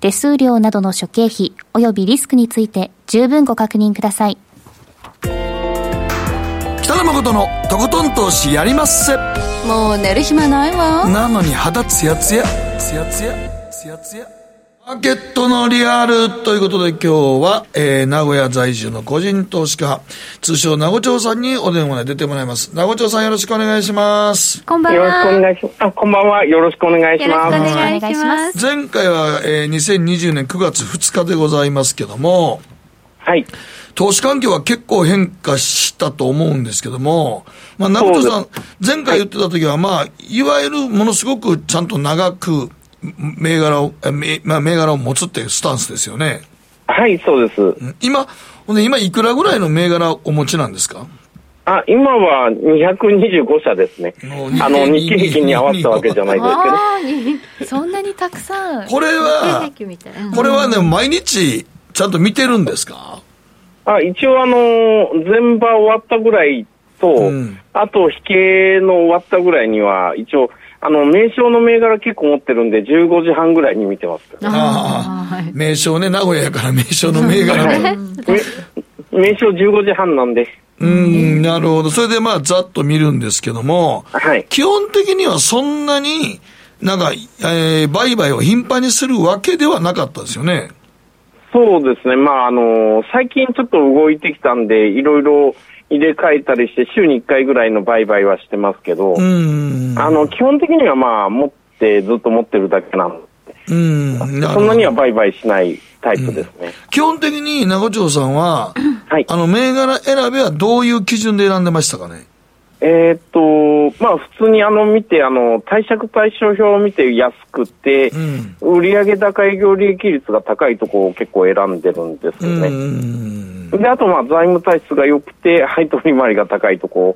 手数料などの諸経費及びリスクについて十分ご確認ください。北野誠のとことん投資やりまっせ。もう寝る暇ないわなのに肌ツヤツヤ、ツヤツヤ、ツヤツヤ。マーケットのリアルということで今日は、えー、名古屋在住の個人投資家、通称名護町さんにお電話で出てもらいます。名護町さんよろしくお願いします。こんばんよろしくおは。願いします。あ、こんばんは。よろしくお願いしよろしくおます。願いします。前回は、えー、2020年9月2日でございますけども、はい。投資環境は結構変化したと思うんですけども、まあ、名古屋さん、前回言ってた時は、まあ、いわゆるものすごくちゃんと長く、銘柄を、えめまあ、銘柄を持つっていうスタンスですよね。はい、そうです。今、ほんで今いくらぐらいの銘柄をお持ちなんですか？あ、今は225社ですね。あの、日経平均に合わせたわけじゃないですけど。ああ、そんなにたくさん。これは。これはね、毎日ちゃんと見てるんですか？あ、一応あの、全場終わったぐらいと、うんあと、引けの終わったぐらいには、一応、あの、名称の銘柄結構持ってるんで、15時半ぐらいに見てます。ああ、名称ね、名古屋やから名称の銘柄名称15時半なんで。うん、なるほど。それでまあ、ざっと見るんですけども、はい。基本的にはそんなに、なんか、えー、売買を頻繁にするわけではなかったですよね。そうですね。まあ、あの、最近ちょっと動いてきたんで、いろいろ入れ替えたりして、週に1回ぐらいの売買はしてますけど、うん。あの、基本的にはまあ、持って、ずっと持ってるだけなんで、うん。そんなには売買しないタイプですね。基本的に名護町さんは、はい。あの、銘柄選びはどういう基準で選んでましたかね？えーっと、まあ、普通にあの、見て、あの、貸借対照表を見て安くて、うん。売上高営業利益率が高いところを結構選んでるんですうよね。ん。で、あと、まあ、財務体質が良くて、配当利回りが高いとこ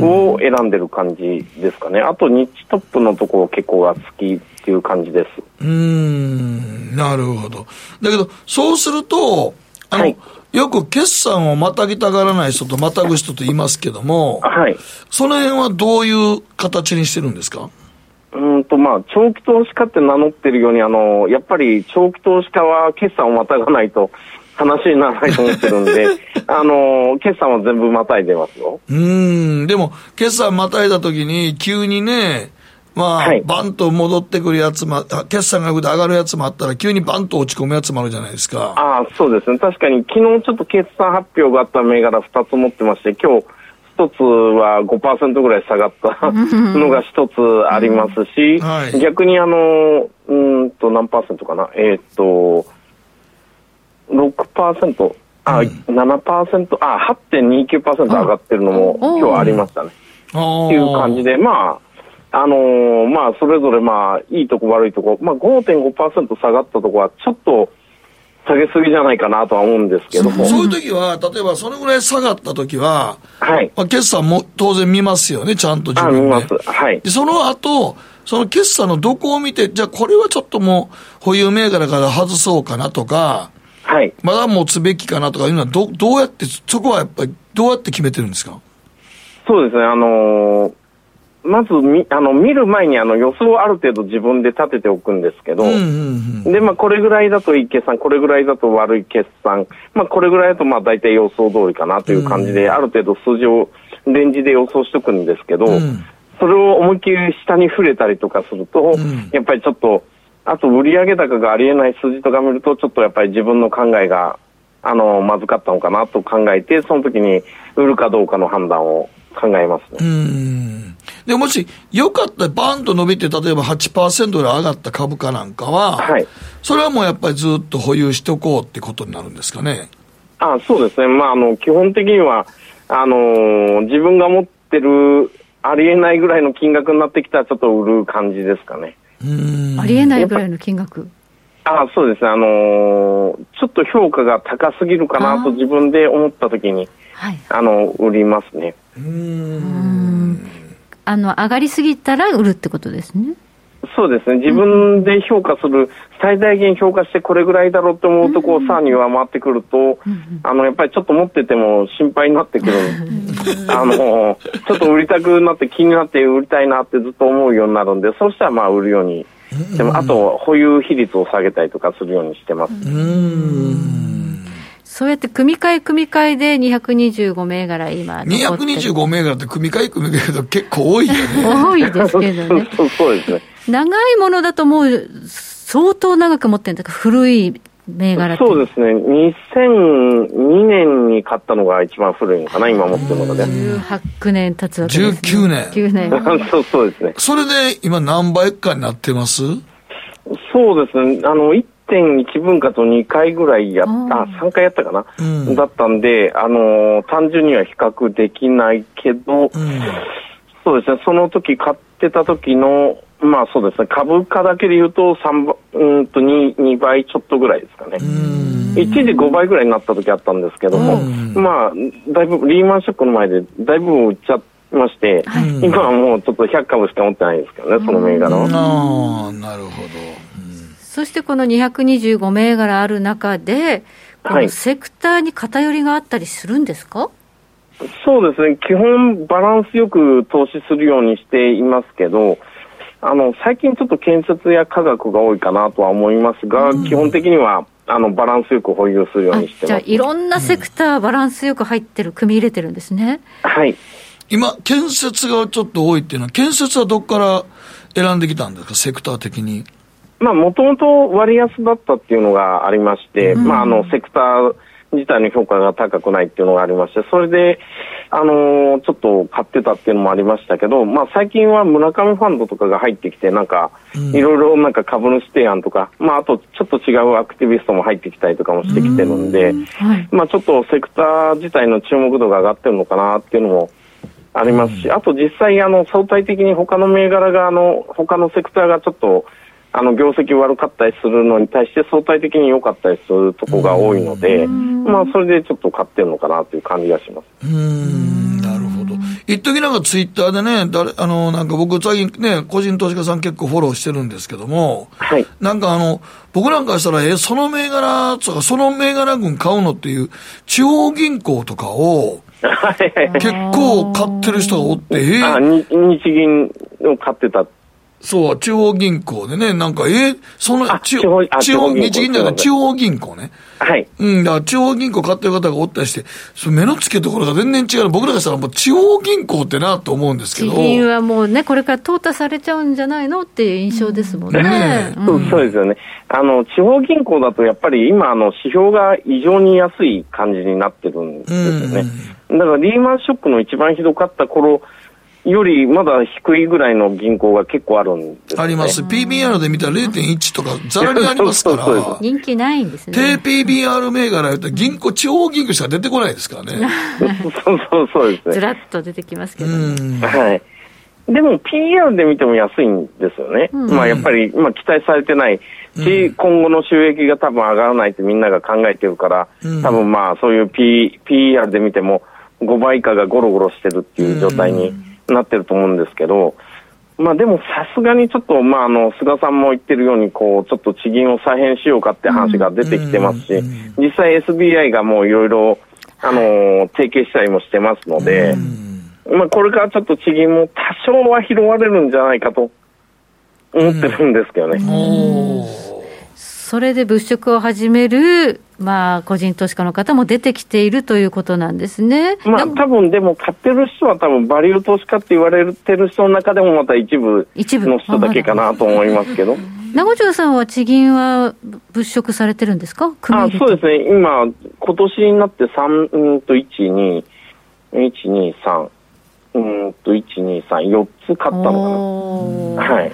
を選んでる感じですかね。あと、日トップのところ結構が好きっていう感じです。うーん、なるほど。だけど、そうすると、あの、はいよく決算をまたぎたがらない人とまたぐ人と言いますけども、はい。その辺はどういう形にしてるんですか？うーんと、まあ、長期投資家って名乗ってるように、あの、やっぱり長期投資家は決算をまたがないと話にならないと思ってるんで、あの、決算は全部またいでますよ。うーん、でも、決算またいだ時に、急にね、まあ、はいバンと戻ってくるやつも、あ決算が上がるやつもあったら、急にバンと落ち込むやつもあるじゃないですか。ああ、そうですね。確かに昨日ちょっと決算発表があった銘柄2つ持ってまして、今日1つは5%ぐらい下がったのが1つありますし、はい逆にあの、うーんと何パーセントかな、えーっと、6%、あ、7%、あ、8.29%上がってるのもお今日ありましたね。あっていう感じで、まあ、あのーまあ、それぞれまあ、いいとこ悪いとこ、まあ、5.5%下がったとこは、ちょっと、下げすぎじゃないかなとは思うんですけども。そういう時は、例えばそのぐらい下がった時は、はい。まあ、決算も当然見ますよね、ちゃんと自あ、見分で。ます。はいで。その後、その決算のどこを見て、じゃあこれはちょっともう保有銘柄から外そうかなとか、はい。まだ持つべきかなとかいうのはど、どうやって、そこはやっぱりどうやって決めてるんですか？そうですね、あのーまずみあの見る前にあの予想をある程度自分で立てておくんですけど、うんうんうん。で、まあ、これぐらいだといい決算、これぐらいだと悪い決算、まあ、これぐらいだとまあ大体予想通りかなという感じで、ある程度数字をレンジで予想しておくんですけど、うん。それを思いっきり下に触れたりとかすると、ん。やっぱりちょっと、あと売上高がありえない数字とか見ると、ちょっとやっぱり自分の考えが、あの、まずかったのかなと考えて、その時に売るかどうかの判断を考えますね。うん。で、もし、良かった、バーンと伸びて、例えば8%ぐらい上がった株価なんかは、はい。それはもうやっぱりずっと保有しておこうってことになるんですかね。あそうですね、まあ、あの基本的にはあのー自分が持ってるありえないぐらいの金額になってきたら、ちょっと売る感じですかね。うん。ありえないぐらいの金額。あそうですね、あのーちょっと評価が高すぎるかなと自分で思ったときに、はい。あの売りますね。あの、上がりすぎたら売るってことですね。そうですね、自分で評価する、最大限評価してこれぐらいだろうと思うと、こう、さらに上回ってくると、あの、やっぱりちょっと持ってても心配になってくる。あの、ちょっと売りたくなって気になって売りたいなってずっと思うようになるんで、そうしたらまあ売るように。でも、あと、保有比率を下げたりとかするようにしてます。そうやって組み替え組み替えで225銘柄今残ってる。225銘柄って組み替え組み替えだと結構多いよね。多いですけどね。そうそうですね。長いものだともう相当長く持ってるんだから古い銘柄。そうですね。2002年に買ったのが一番古いのかな、今持ってるので。18年経つわけです、ね。19年9年。そうそうですね。それで今何倍かになってます？そうですね。あの、1.1分割を2回ぐらいやっあた、3回やったかな、うんだったんで、あのー単純には比較できないけど、うん。そうですね、その時買ってた時の、まあそうですね、株価だけで言うと3倍、うーんと 2, 2倍ちょっとぐらいですかね。一時5倍ぐらいになった時あったんですけども、うん。まあ、だいぶリーマンショックの前でだいぶ売っちゃいまして、今はもうちょっと100株しか持ってないですけどね、その銘柄は。ああ、なるほど。そしてこの225銘柄ある中で、こはい。のセクターに偏りがあったりするんですか、そうですね、基本バランスよく投資するようにしていますけど、あの、最近ちょっと建設や科学が多いかなとは思いますが、基本的には、あの、バランスよく保有するようあにしてます。じゃあいろんなセクターバランスよく入ってる、組み入れてるんですね。はい。今、建設がちょっと多いっていうのは、建設はどこから選んできたんですか、セクター的に。まあ、もともと割安だったっていうのがありまして、まあ、あの、セクター自体の評価が高くないっていうのがありまして、それで、あのーちょっと買ってたっていうのもありましたけど、まあ、最近は村上ファンドとかが入ってきて、なんか、いろいろなんか株主提案とか、まあ、あとちょっと違うアクティビストも入ってきたりとかもしてきてるんで、はい。まあ、ちょっとセクター自体の注目度が上がってるのかなっていうのもありますし、あと実際、あの、相対的に他の銘柄が、あの、他のセクターがちょっと、あの、業績悪かったりするのに対して相対的に良かったりするとこが多いので、まあ、それでちょっと買ってるのかなという感じがします。うーん、なるほど。一時なんかツイッターでね、誰、あの、なんか僕最近ね、個人投資家さん結構フォローしてるんですけども、はい。なんかあの、僕なんかしたら、え、その銘柄とか、その銘柄群買うのっていう、地方銀行とかを。結構買ってる人がおって、えあ、に日銀を買ってた。そう、地方銀行でね、なんか、えそのあ、地地方あ地方、地方銀行日銀じゃない、地方銀行ね。はい。うん、だから地方銀行買ってる方がおったりして、その目の付けどころが全然違う。僕らがしたらもう地方銀行ってなと思うんですけど。地銀はもうね、これから淘汰されちゃうんじゃないの？っていう印象ですもんね。ねうんそうそうですよね。あの、地方銀行だとやっぱり今、あの、指標が異常に安い感じになってるんですよね。だからリーマンショックの一番ひどかった頃よりまだ低いぐらいの銀行が結構あるんですよね。あります。PBR で見たら0.1とかざらにありますかそうそうそうら。人気ないんですね。低 PBR 銘柄やったら銀行、地方銀行しか出てこないですからね。そうそうそうですね。ずらっと出てきますけど、うん。はい。でも PR で見ても安いんですよね。うんまあやっぱり、まあ期待されてないし、今後の収益が多分上がらないってみんなが考えてるから、うん多分まあそういう P、PR で見ても5倍以下がゴロゴロしてるっていう状態になってると思うんですけど、まあでもさすがにちょっと、まああの、菅さんも言ってるように、こう、ちょっと地銀を再編しようかって話が出てきてますし、実際 SBI がもういろいろ、あのー提携したりもしてますので、まあこれからちょっと地銀も多少は拾われるんじゃないかと思ってるんですけどね。それで物色を始める、まあ、個人投資家の方も出てきているということなんですね。まあな多分でも買ってる人は多分バリュー投資家って言われてる人の中でもまた一部一部の人だけかなと思いますけど。名護町さんは地銀は物色されてるんですか？あそうですね、今、今年になって3、うんと、1、2、1、2、3、うんと、1、2、3、4つ買ったのかな。はい。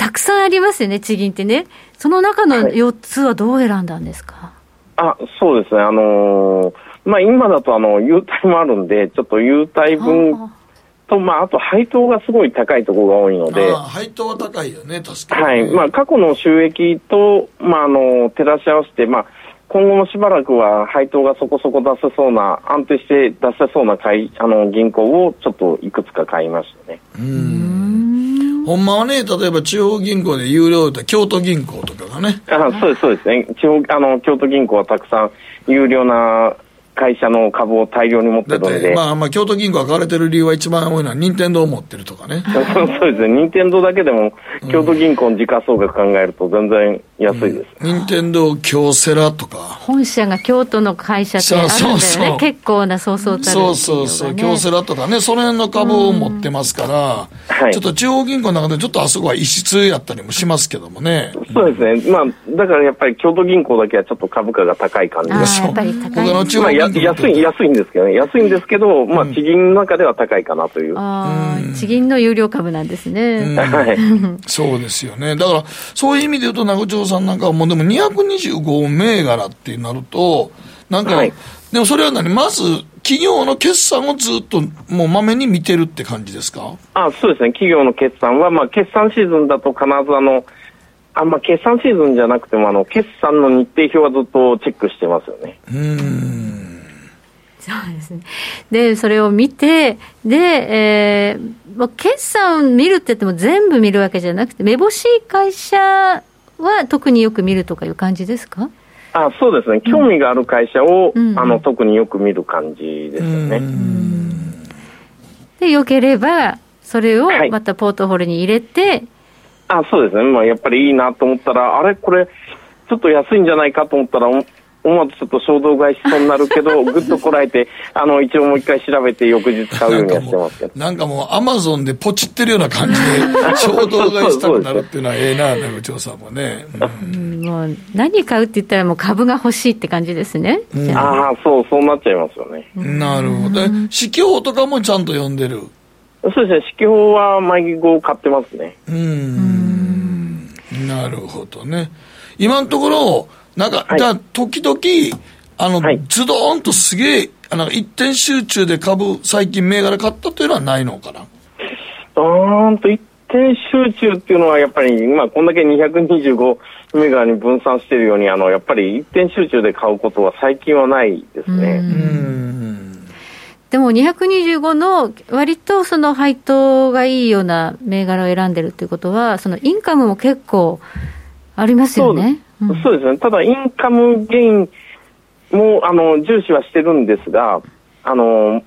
たくさんありますよね、地銀ってね。その中の4つはどう選んだんですか、あ、そうですね、あのーまあ今だとあの、優待もあるんで、ちょっと優待分あと、まああと配当がすごい高いところが多いので配当は高いよね、確かに。はい。まあ過去の収益と、まああの、照らし合わせて、まあ、今後もしばらくは配当がそこそこ出せそうな、安定して出せそうな会あの銀行をちょっといくつか買いましたね。ほんまはね、例えば地方銀行で有料だ京都銀行とかがね、あそうです、そうですね。地方、あの、京都銀行はたくさん有料な会社の株を大量に持ってるので、まあまあ、京都銀行が買われてる理由は一番多いのは、任天堂を持ってるとかね。そうですね。任天堂だけでも、京都銀行の時価総額考えると全然安いです。任天堂京セラとか。本社が京都の会社ってあるんだよね。そうそうそう結構なそうそうたるそうそうそう、京セラとかね、その辺の株を持ってますから、はいちょっと地方銀行の中でちょっとあそこは異質やったりもしますけどもね。そうですね。まあ、だからやっぱり京都銀行だけはちょっと株価が高い感じあです。あ、やっぱり高い。他の地まあ、安い、安いんですけどね。安いんですけど、まあ、地銀の中では高いかなという。はああ、地銀の有料株なんですね。い。そうですよね。だから、そういう意味で言うと、名護町さんなんかはもうでも225銘柄ってなると、なんか、はいでもそれは何？まず、企業の決算をずっともうまめに見てるって感じですか？あそうですね。企業の決算は、まあ、決算シーズンだと必ずあの、あまあ、決算シーズンじゃなくても、あの、決算の日程表はずっとチェックしてますよね。うーん。そうですね。で、それを見て、で、えー、もう決算見るって言っても全部見るわけじゃなくて、めぼしい会社は特によく見るとかいう感じですか？あそうですね。興味がある会社を、うんあの、特によく見る感じですよね。で、よければ、それをはいまたポートフォリオに入れて、あそうですね。まあ、やっぱりいいなと思ったら、あれ？これ、ちょっと安いんじゃないかと思ったら、お思わずちょっと衝動買いしそうになるけど、ぐっとこらえて、あの、一応もう一回調べて翌日買うようにはしてますけど。なんかもう、アマゾンでポチってるような感じで、衝動買いしたくなるっていうのはええな、名護町さんもね。うんうんもう何買うって言ったらもう株が欲しいって感じですね。じゃあああ、そう、そうなっちゃいますよね。なるほど。で指揮法とかもちゃんと読んでる。そうですね。四季報は毎号買ってますね。うーん。なるほどね。今のところ、なんか、はいじゃあ時々、あの、はいズドーンとすげえ、あの、一点集中で株、最近銘柄買ったというのはないのかな？うーんと、一点集中っていうのはやっぱり、まあ、こんだけ225メガに分散しているように、あの、やっぱり一点集中で買うことは最近はないですね。うーん。でも225の割とその配当がいいような銘柄を選んでるっていうことは、そのインカムも結構ありますよね。うんそうですね。ただ、インカムゲインも、あの、重視はしてるんですが、あの、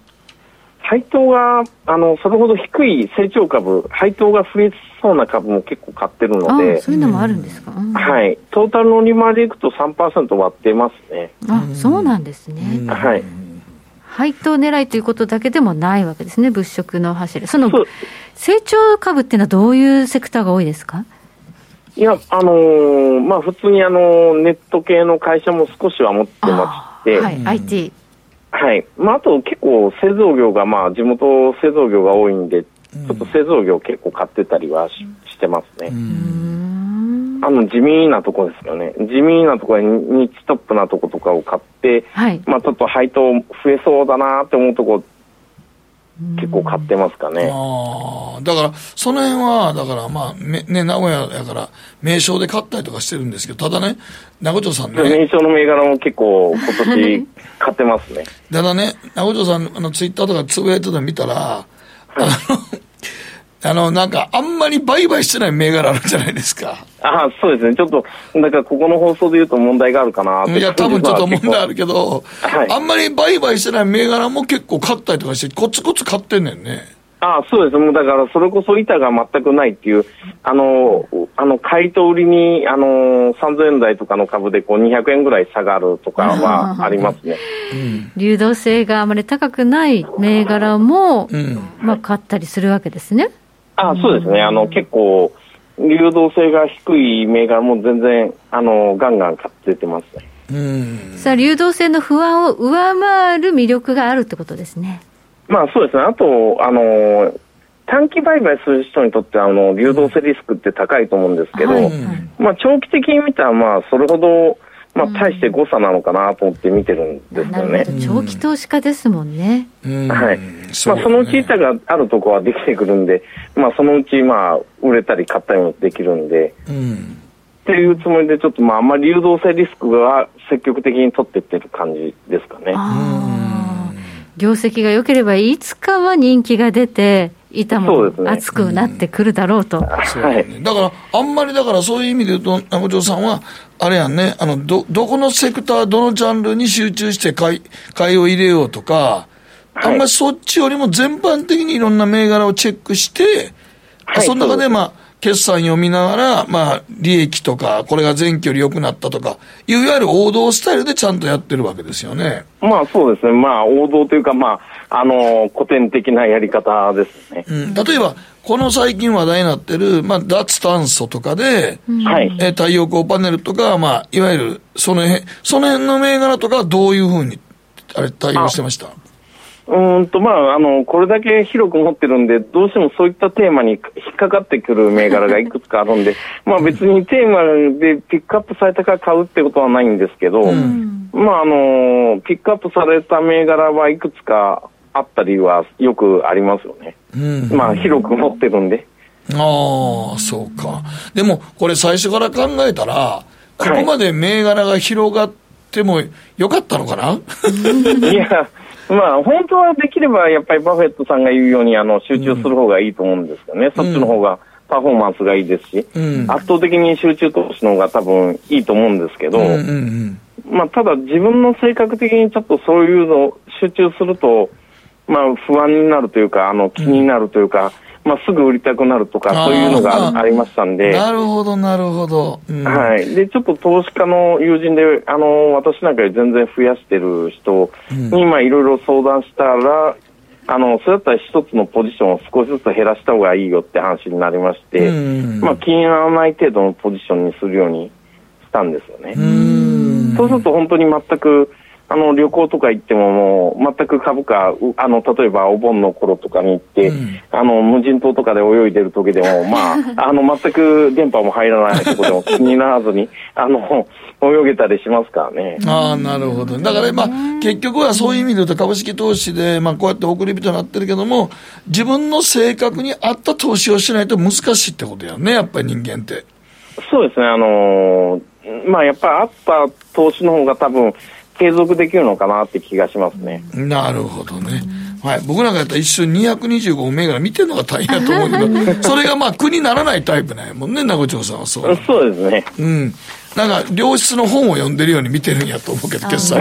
配当が、あの、それほど低い成長株、配当が増えそうな株も結構買ってるのあで、そういうのもあるんですか？うんはい。トータルの利回りでいくと3%割ってますね。あそうなんですね。はい。配当狙いということだけでもないわけですね、物色の柱。その成長株っていうのはどういうセクターが多いですか？いや、あのーまあ、普通にあのネット系の会社も少しは持ってまして、はい、IT。はい。まあ、あと結構製造業が、まあ、地元製造業が多いんで、ちょっと製造業結構買ってたりはししてますね。あの、地味なとこですよね。地味なところに日トップなとことかを買って、はい。まあ、ちょっと配当増えそうだなって思うとこ結構買ってますかね。ああ、だから、その辺は、だから、まあ、ね、名古屋やから、名称で買ったりとかしてるんですけど、ただね、名古屋さんね。名称の銘柄も結構、今年、買ってますね。ただね、名古屋さん、あの、ツイッターとかつぶやいてたの見たら、あの、あの、なんか、あんまり売買してない銘柄あるじゃないですか。ああ、そうですね。ちょっと、なんか、ここの放送で言うと問題があるかないや、多分ちょっと 問題あるけど、はい、あんまり売買してない銘柄も結構買ったりとかして、コツコツ買ってんねんね。ああそうです。もうだから、それこそ板が全くないっていう、あの、あの、買いと売りに、あの、3000円台とかの株で、こう、200円ぐらい下がるとかはありますね。うん、流動性があまり高くない銘柄も、うん、まあ、買ったりするわけですね。あそうですね。あの、結構、流動性が低い銘柄も全然、あの、ガンガン買っててますね。うん。さあ、流動性の不安を上回る魅力があるってことですね。まあそうですね。あと、あの、短期売買する人にとってあの流動性リスクって高いと思うんですけど、はい、まあ長期的に見たらまあそれほどまあ、大して誤差なのかなと思って見てるんですよね。長期投資家ですもんね。はい。まあ、そのうち板があるところはできてくるんで、まあ、そのうち、まあ、売れたり買ったりもできるんで、うん、っていうつもりで、ちょっと、まあ、あんまり流動性リスクは積極的に取っていってる感じですかね。業績が良ければ、いつかは人気が出て、板も熱くなってくるだろうと。うね。はい、だから、あんまりだからそういう意味で言うと、中条さんは、あれやんね、あの、ど、どこのセクター、どのジャンルに集中して買い、買いを入れようとか、あんまりそっちよりも全般的にいろんな銘柄をチェックして、はい、その中でまあ、決算読みながら、まあ、利益とか、これが前期より良くなったとか、いわゆる王道スタイルでちゃんとやってるわけですよね。まあそうですね。まあ王道というか、まあ、あの、古典的なやり方ですね。うん、例えば、この最近話題になってる、まあ、脱炭素とかで、はい。え太陽光パネルとか、まあ、いわゆる、その辺、その辺の銘柄とかどういうふうに、あれ、対応してました？うんと、まあ、あの、これだけ広く持ってるんで、どうしてもそういったテーマに引っかかってくる銘柄がいくつかあるんで、まあ別にテーマでピックアップされたから買うってことはないんですけど、うん、まああの、ピックアップされた銘柄はいくつかあったりはよくありますよね。うん、まあ広く持ってるんで。ああ、そうか。でも、これ最初から考えたら、ここまで銘柄が広がってもよかったのかな、はい、いや、まあ、本当はできれば、やっぱりバフェットさんが言うように、あの、集中する方がいいと思うんですよね。うん、そっちの方がパフォーマンスがいいですし、うん、圧倒的に集中投資の方が多分いいと思うんですけど、うんうんうん、まあ、ただ自分の性格的にちょっとそういうの集中すると、まあ、不安になるというか、あの、気になるというか、まあ、すぐ売りたくなるとか、そういうのがありましたんで。なるほど、なるほど、うん、はい。で、ちょっと投資家の友人で、あの、私なんかより全然増やしてる人に、まあ、いろいろ相談したら、あの、それだったら一つのポジションを少しずつ減らした方がいいよって話になりまして、まあ、気にならない程度のポジションにするようにしたんですよね。そうすると本当に全く、あの旅行とか行ってももう全く株価あの例えばお盆の頃とかに行って、うん、あの無人島とかで泳いでる時でも まああの全く電波も入らないところでも 気にならずにあの泳げたりしますからね。ああ、なるほど。だから、まあ、結局はそういう意味で言うと株式投資で、まあ、こうやって送り人になってるけども、自分の性格に合った投資をしないと難しいってことやね、やっぱり人間って。そうですね、あのー、まあ、やっぱり合った投資の方が多分、継続できるのかなって気がしますね。なるほどね。はい。僕なんかやったら一瞬225銘柄見てるのが大変だと思うけど、それがまあ苦にならないタイプなんやもんね、名護町さんはそう。そうですね。うん。なんか良質の本を読んでるように見てるんやと思うけど、決算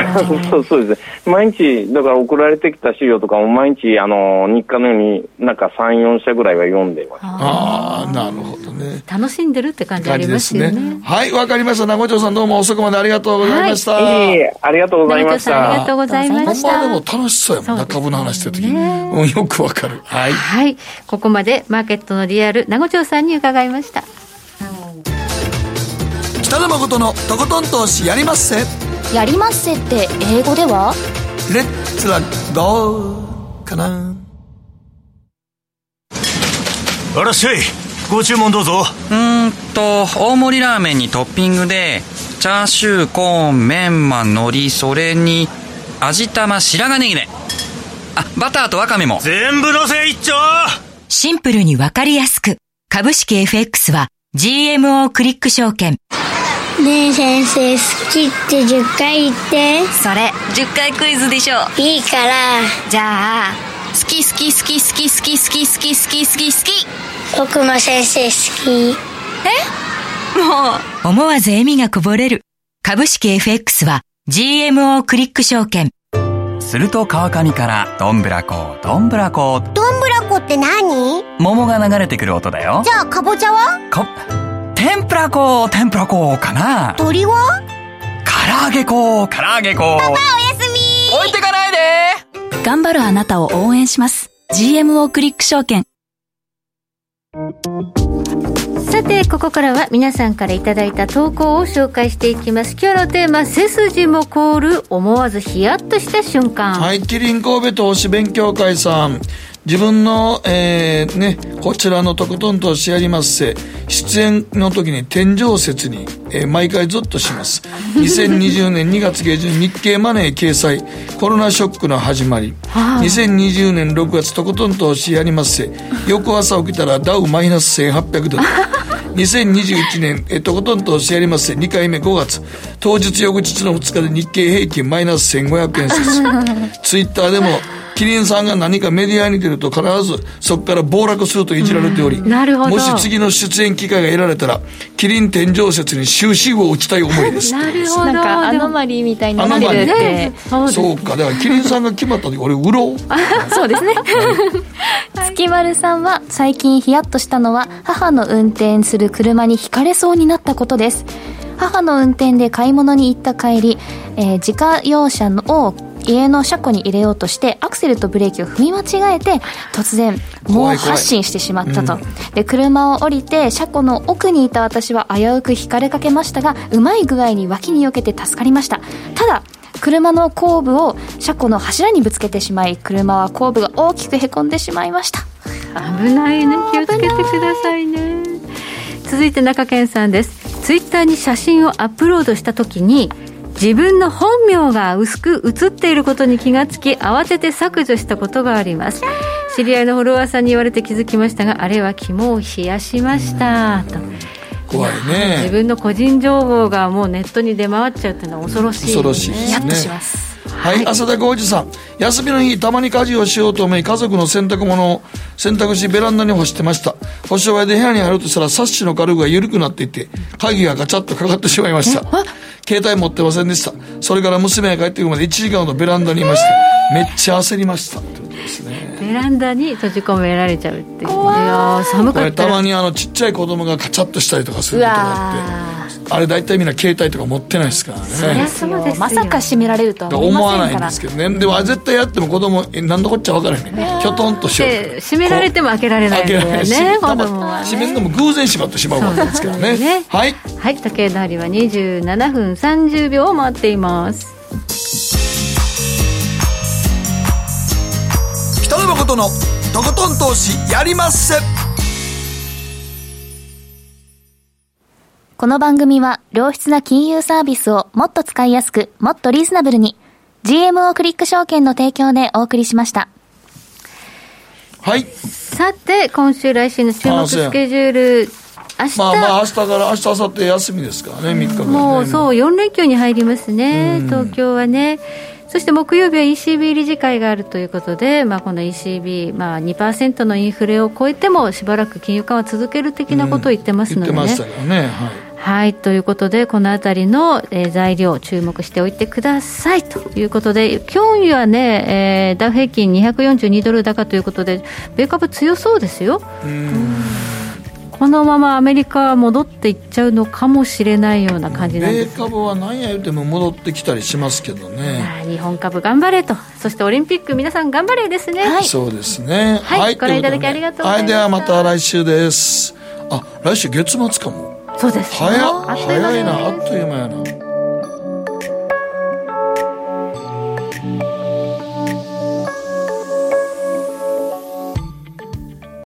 そうそうですね、毎日、だから送られてきた資料とかも毎日、あの日課のように、なんか3、4社ぐらいは読んでますああ、なるほどね。楽しんでるって感じありますよね。ねはい、わかりました。名護町さん、どうも遅くまでありがとうございました。はい、えー、ありがとうございました。ありがとうございました。まあでも楽しそうやもんな、株の話してるときに、うん。よくわかる。はい。はい。ここまでマーケットのリアル、名護町さんに伺いました。北野誠のとことん投資やりまっせやりまっせって英語では？レッツラゴーかなあらっしゃいご注文どうぞうんと大盛りラーメンにトッピングでチャーシューコーンメンマ海苔それに味玉白髪ネギねあバターとワカメも。全部のせ一丁シンプルにわかりやすく。株式 FX は GMO クリック証券。ねえ先生、好きって10回言って。それ、10回クイズでしょ。いいから。じゃあ、好き好き好き好き好き好き好き好き好き好き。僕も先生好き。え？もう。思わず笑みがこぼれる。株式 FX は GMO クリック証券。すると川上から、どんぶらこ、どんぶらこ、どんぶらこって何？桃が流れてくる音だよじ。ゃあ、かぼちゃは？こ、天ぷらこ、天ぷらこかな。鳥は？唐揚げこ、唐揚げこ。パパおやすみ置いてかないで頑張るあなたを応援します。GMO クリック証券。さて、ここからは皆さんからいただいた投稿を紹介していきます。今日のテーマ、背筋も凍る、思わずヒヤッとした瞬間。はい、キリン神戸投資勉強会さん。自分の、えー、ね、こちらのとことんとしやりますせ、出演の時に天井説に、えー毎回ゾッとします。2020年2月下旬日経マネー掲載、コロナショックの始まり。2020年6月とことんとしやりますせ、翌朝起きたらダウマイナス1800ドル。2021年、えーとことんとしやりますせ、2回目5月。当日翌日の2日で日経平均マイナス1500円説。ツイッターでも、キリンさんが何かメディアに出ると必ずそこから暴落するといじられており、なるほどもし次の出演機会が得られたら、キリン天井説に終止符を打ちたい思いです。なるほど。なんかアノマリーみたいになってるって、ねそうですそうか、だからキリンさんが決まった時、俺、売ろう。そうですね。月丸さんは最近ヒヤッとしたのは母の運転する車にひかれそうになったことです。母の運転で買い物に行った帰り、えー自家用車のを家の車庫に入れようとしてアクセルとブレーキを踏み間違えて突然猛発進してしまったと、で車を降りて車庫の奥にいた私は危うく引かれかけましたがうまい具合に脇に避けて助かりました。ただ車の後部を車庫の柱にぶつけてしまい車は後部が大きくへこんでしまいました。危ないね。気をつけてくださいね。続いて中堅さんです。ツイッターに写真をアップロードした時に自分の本名が薄く写っていることに気がつき慌てて削除したことがあります。知り合いのフォロワーさんに言われて気づきましたがあれは肝を冷やしましたと。怖い自ね。分の個人情報がもうネットに出回っちゃうっていうのは恐ろしい、ね、恐ろしいですね。ヒヤッとしますはい、浅田浩二さん。休みの日、たまに家事をしようと思い、家族の洗濯物を洗濯し、ベランダに干してました。干し終わりで部屋に入ろうとしたら、サッシの軽具が緩くなっていて、鍵がガチャッとかかってしまいました。携帯持ってませんでした。それから娘が帰ってくるまで1時間ほどベランダにいました。めっちゃ焦りました。ってことですね。ベランダに閉じ込められちゃうっていういやー寒これたかったらまにあのちっちゃい子供がカチャッとしたりとかすることがあってあれ大体みんな携帯とか持ってないですからね。そうですよ。まさか閉められるとは思わないんですけどね。でもあれ絶対やっても子供え何のこっちゃ分からへんねきょとんとしよう。で閉められても開けられないんだよ開けられねない。子供はね。閉めるのも偶然閉まってしまうわけですからね。ね。はい。はい時計の針は27分30秒を回っています。北野誠のとことん投資やりまっせこの番組は良質な金融サービスをもっと使いやすく、もっとリーズナブルに GMO クリック証券の提供でお送りしました。はい。さて今週来週の注目スケジュール明日、まあまあ明日から明日明後日休みですからね3日間ね。もうそう4連休に入りますね、東京はね。そして木曜日は ECB 理事会があるということで、まあ、この ECB、まあ、2%のインフレを超えてもしばらく金融緩和続ける的なことを言ってますのでね。言ってましたよね。はいはい、ということで、このあたりの、えー材料、注目しておいてくださいということで、今日はね、えーダウ平均242ドル高ということで、米株強そうですよ。このままアメリカは戻っていっちゃうのかもしれないような感じなん米です。株は何や言うても戻ってきたりしますけどね。日本株頑張れと、そしてオリンピック皆さん頑張れですね。そうですね。はいご覧いただきありがとうございました。はいではまた来週です。あ来週月末かもそうです。よ早っ。早いなねあっという間やな